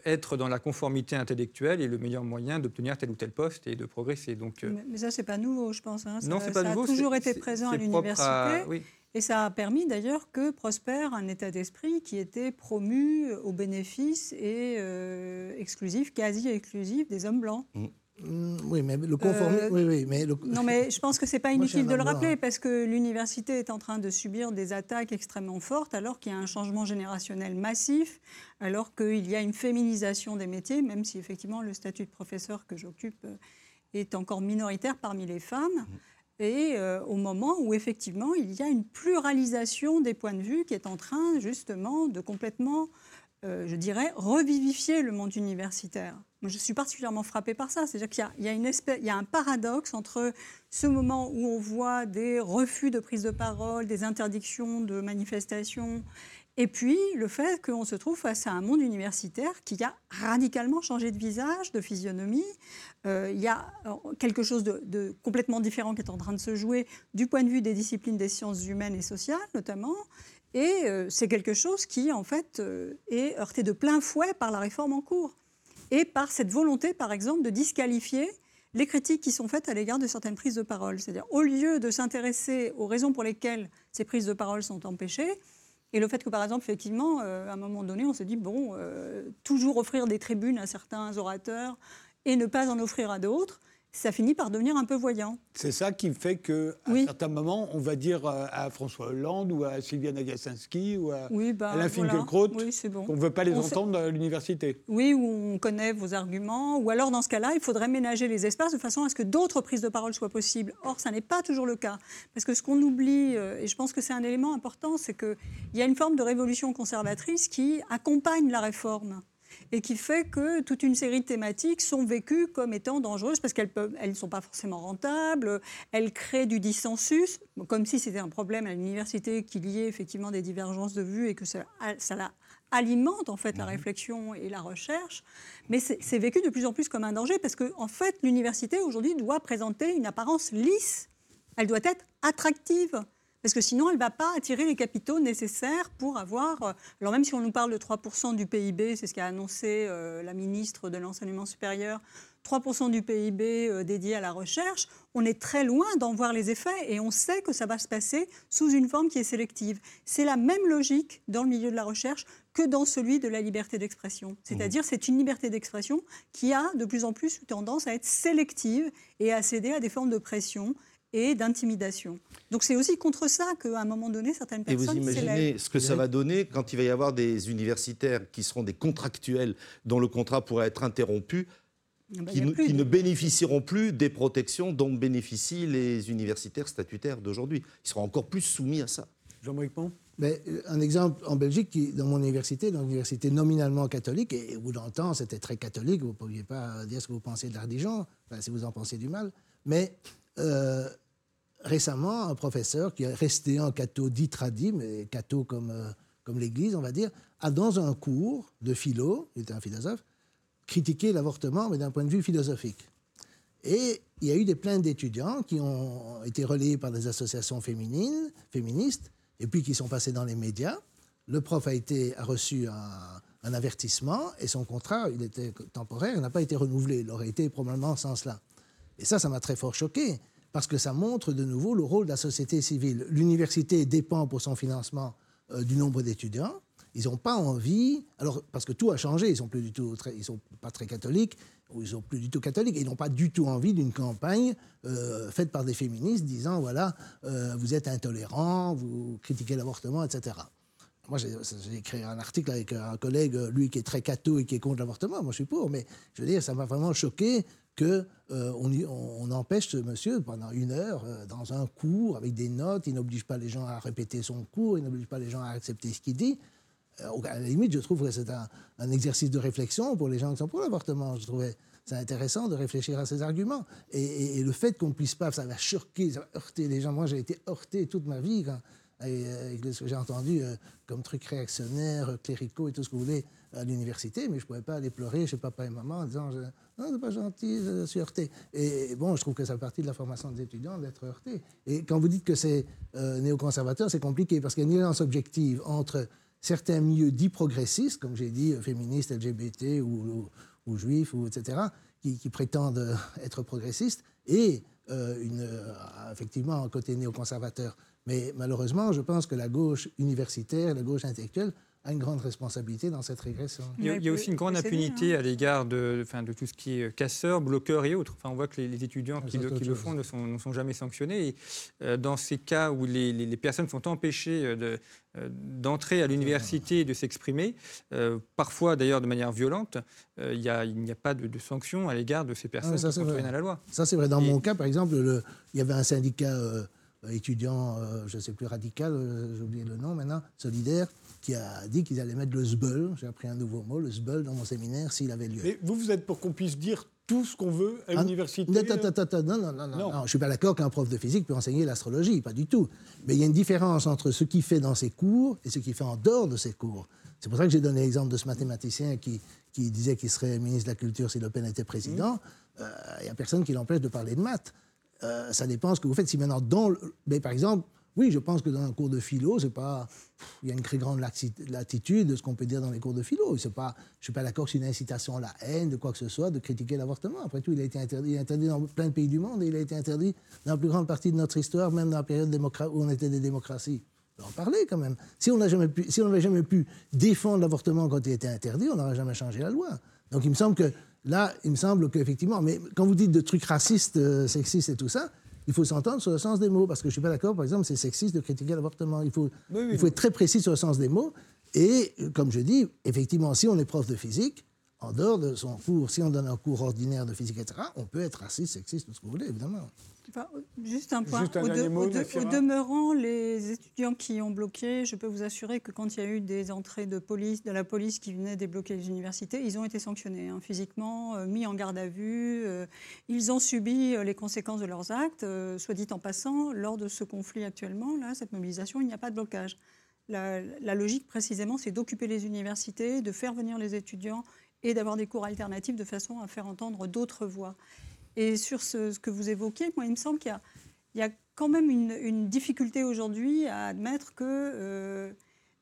être dans la conformité intellectuelle est le meilleur moyen d'obtenir tel ou tel poste et de progresser. Donc, mais, ça, c'est pas nouveau, je pense. Hein. non, c'est pas ça nouveau. a toujours été présent à l'université. Oui. Et ça a permis d'ailleurs que prospère un état d'esprit qui était promu au bénéfice et euh, exclusif, quasi exclusif des hommes blancs. Mm. Mm, oui, mais le conformisme. Euh, oui, oui, mais Non, mais je pense que c'est pas inutile de le rappeler hein. parce que l'université est en train de subir des attaques extrêmement fortes alors qu'il y a un changement générationnel massif, alors qu'il y a une féminisation des métiers, même si effectivement le statut de professeur que j'occupe euh, est encore minoritaire parmi les femmes. Mm et euh, au moment où effectivement il y a une pluralisation des points de vue qui est en train justement de complètement, euh, je dirais, revivifier le monde universitaire. Moi, je suis particulièrement frappée par ça. C'est-à-dire qu'il y, y, y, a un paradoxe entre ce moment où on voit des refus de prise de parole, des interdictions de manifestations et puis, le fait qu'on se trouve face à un monde universitaire qui a radicalement changé de visage, de physionomie. Euh, il y a euh, quelque chose de, complètement différent qui est en train de se jouer du point de vue des disciplines des sciences humaines et sociales, notamment. Et euh, c'est quelque chose qui, en fait, est heurté de plein fouet par la réforme en cours. Et par cette volonté, par exemple, de disqualifier les critiques qui sont faites à l'égard de certaines prises de parole. C'est-à-dire, au lieu de s'intéresser aux raisons pour lesquelles ces prises de parole sont empêchées, et le fait que, par exemple, effectivement, euh, à un moment donné, on se dit, bon, euh, toujours offrir des tribunes à certains orateurs et ne pas en offrir à d'autres, ça finit par devenir un peu voyant. C'est ça qui fait qu'à un certain moment, on va dire à François Hollande ou à Sylvia Nagasinski ou à oui, bah, Alain Finkielkraut qu'on ne veut pas les entendre à l'université. Oui, ou on connaît vos arguments, ou alors dans ce cas-là, il faudrait ménager les espaces de façon à ce que d'autres prises de parole soient possibles. Or, ça n'est pas toujours le cas. Parce que ce qu'on oublie, euh, et je pense que c'est un élément important, c'est qu'il y a une forme de révolution conservatrice qui accompagne la réforme et qui fait que toute une série de thématiques sont vécues comme étant dangereuses parce qu'elles elles ne sont pas forcément rentables, elles créent du dissensus, comme si c'était un problème à l'université qu'il y ait effectivement des divergences de vues et que ça, ça alimente en fait la mhm. réflexion et la recherche, mais c'est vécu de plus en plus comme un danger parce que en fait l'université aujourd'hui doit présenter une apparence lisse, elle doit être attractive parce que sinon, elle ne va pas attirer les capitaux nécessaires pour avoir... Euh, alors même si on nous parle de 3% du PIB, c'est ce qu'a annoncé euh, la ministre de l'Enseignement supérieur, 3% du PIB euh, dédié à la recherche, on est très loin d'en voir les effets et on sait que ça va se passer sous une forme qui est sélective. C'est la même logique dans le milieu de la recherche que dans celui de la liberté d'expression. C'est-à-dire c'est une liberté d'expression qui a de plus en plus tendance à être sélective et à céder à des formes de pression et d'intimidation. Donc c'est aussi contre ça qu'à un moment donné, certaines personnes... Et vous imaginez ce que ça va donner quand il va y avoir des universitaires qui seront des contractuels dont le contrat pourrait être interrompu ah bah, qui, ne bénéficieront plus des protections dont bénéficient les universitaires statutaires d'aujourd'hui. Ils seront encore plus soumis à ça. Jean-Marie mais euh, un exemple en Belgique, qui, dans mon université, dans l'université nominalement catholique, et au bout d'un temps, c'était très catholique, vous ne pouviez pas dire ce que vous pensez de l'Ardijon, enfin, si vous en pensez du mal, mais euh, récemment, un professeur qui est resté en catho dit tradit, mais catho comme, euh, comme l'Église, on va dire, a dans un cours de philo, il était un philosophe, critiquer l'avortement, mais d'un point de vue philosophique. Et il y a eu des plaintes d'étudiants qui ont été relayées par des associations féminines, féministes, et puis qui sont passées dans les médias. Le prof a, été, a reçu un, un avertissement et son contrat, il était temporaire, n'a pas été renouvelé. Il aurait été probablement sans cela. Et ça, ça m'a très fort choqué, parce que ça montre de nouveau le rôle de la société civile. L'université dépend pour son financement euh, du nombre d'étudiants. Ils n'ont pas envie, alors parce que tout a changé, ils sont plus du tout, très, ils sont pas très catholiques, ou ils sont plus du tout catholiques, ils n'ont pas du tout envie d'une campagne euh, faite par des féministes disant voilà, euh, vous êtes intolérants, vous critiquez l'avortement, etc. Moi, j'ai écrit un article avec un collègue, lui qui est très catho et qui est contre l'avortement. Moi, je suis pour, mais je veux dire, ça m'a vraiment choqué qu'on euh, on empêche ce monsieur pendant une heure euh, dans un cours avec des notes. Il n'oblige pas les gens à répéter son cours, il n'oblige pas les gens à accepter ce qu'il dit. Euh, à la limite, je trouve que c'est un, exercice de réflexion pour les gens qui sont pour l'avortement. Je trouvais c'est intéressant de réfléchir à ces arguments. Et, le fait qu'on ne puisse pas, ça va choquer, ça va heurter les gens. Moi, j'ai été heurté toute ma vie quand, avec ce que j'ai entendu comme trucs réactionnaires, euh, cléricaux et tout ce que vous voulez à l'université, mais je ne pouvais pas aller pleurer chez papa et maman en disant Non, c'est pas gentil, je suis heurté. Et bon, je trouve que ça fait partie de la formation des étudiants d'être heurté. Et quand vous dites que c'est euh, néoconservateur, c'est compliqué parce qu'il y a une nuance objective entre certains milieux dits progressistes, comme j'ai dit, féministes, LGBT ou, juifs, ou etc., qui, prétendent être progressistes, et une, effectivement un côté néoconservateur. Mais malheureusement, je pense que la gauche universitaire, la gauche intellectuelle, a une grande responsabilité dans cette régression. Il y a, aussi une grande impunité hein. à l'égard de, enfin, de tout ce qui est casseurs, bloqueurs et autres. Enfin, on voit que les, étudiants qui, le, qui le, font ne sont, ne sont, jamais sanctionnés. Et, euh, dans ces cas où les, les, personnes sont empêchées euh, de, euh, d'entrer à l'université et de s'exprimer, parfois d'ailleurs de manière violente, il n'y a, a, pas de, de sanction à l'égard de ces personnes qui contretiennent à la loi. Ça c'est vrai. Dans mon cas, par exemple, le, il y avait un syndicat étudiant, je ne sais plus radical, j'ai oublié le nom maintenant, solidaire, qui a dit qu'ils allaient mettre le SBUL, j'ai appris un nouveau mot, le SBUL dans mon séminaire s'il avait lieu. Mais vous, vous êtes pour qu'on puisse dire tout ce qu'on veut à ah, l'université euh non, non, non, non, Je ne suis pas d'accord qu'un prof de physique peut enseigner l'astrologie, pas du tout. Mais il y a une différence entre ce qu'il fait dans ses cours et ce qu'il fait en dehors de ses cours. C'est pour ça que j'ai donné l'exemple de ce mathématicien qui, qui disait qu'il serait ministre de la Culture si Le Pen était président. Mmh. Euh, il n'y a personne qui l'empêche de parler de maths. Euh, ça dépend de ce que vous faites. Si maintenant, dans mais par exemple, oui, je pense que dans un cours de philo, c'est pas, il y a une très grande latitude de ce qu'on peut dire dans les cours de philo. C'est pas, je suis pas d'accord que c'est une incitation à la haine, de quoi que ce soit, de critiquer l'avortement. Après tout, il a été interdit, est interdit dans plein de pays du monde et il a été interdit dans la plus grande partie de notre histoire, même dans la période où on était des démocraties. On en parler quand même. Si on n'avait jamais, jamais pu défendre l'avortement quand il était interdit, on n'aurait jamais changé la loi. Donc il me semble que là, il me semble qu'effectivement, mais quand vous dites de trucs racistes, euh, sexistes et tout ça, il faut s'entendre sur le sens des mots, parce que je ne suis pas d'accord, par exemple, c'est sexiste de critiquer l'avortement. Il faut, il faut être très précis sur le sens des mots. Et comme je dis, effectivement, si on est prof de physique, en dehors de son cours, si on donne un cours ordinaire de physique, etc., on peut être raciste, sexiste, tout ce que vous voulez, évidemment juste un point. au, demeurant, les étudiants qui ont bloqué, je peux vous assurer que quand il y a eu des entrées de police, de la police qui venait débloquer les universités, ils ont été sanctionnés hein, physiquement, euh, mis en garde à vue. Euh, ils ont subi euh, les conséquences de leurs actes. soit dit en passant, lors de ce conflit actuellement, là, cette mobilisation, il n'y a pas de blocage. La, la logique, précisément, c'est d'occuper les universités, de faire venir les étudiants et d'avoir des cours alternatifs de façon à faire entendre d'autres voix. Et sur ce, que vous évoquez, moi, il me semble qu'il y, a quand même une, difficulté aujourd'hui à admettre que euh,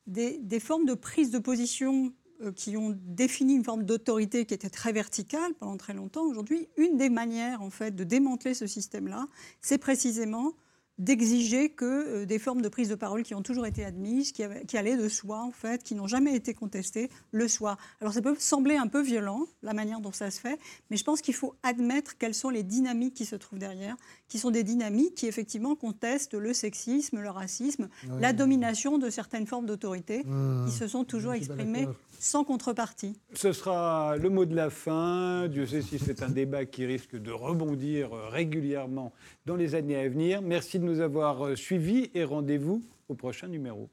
des, formes de prise de position euh, qui ont défini une forme d'autorité qui était très verticale pendant très longtemps, aujourd'hui, une des manières en fait de démanteler ce système-là, c'est précisément d'exiger que euh, des formes de prise de parole qui ont toujours été admises, qui, qui allaient de soi, en fait, qui n'ont jamais été contestées, le soient. Alors ça peut sembler un peu violent, la manière dont ça se fait, mais je pense qu'il faut admettre quelles sont les dynamiques qui se trouvent derrière, qui sont des dynamiques qui effectivement contestent le sexisme, le racisme, la domination de certaines formes d'autorité, mmh. qui se sont toujours exprimées sans contrepartie. Ce sera le mot de la fin. Dieu sait si c'est un débat qui risque de rebondir régulièrement dans les années à venir. Merci de nous avoir suivis et rendez-vous au prochain numéro.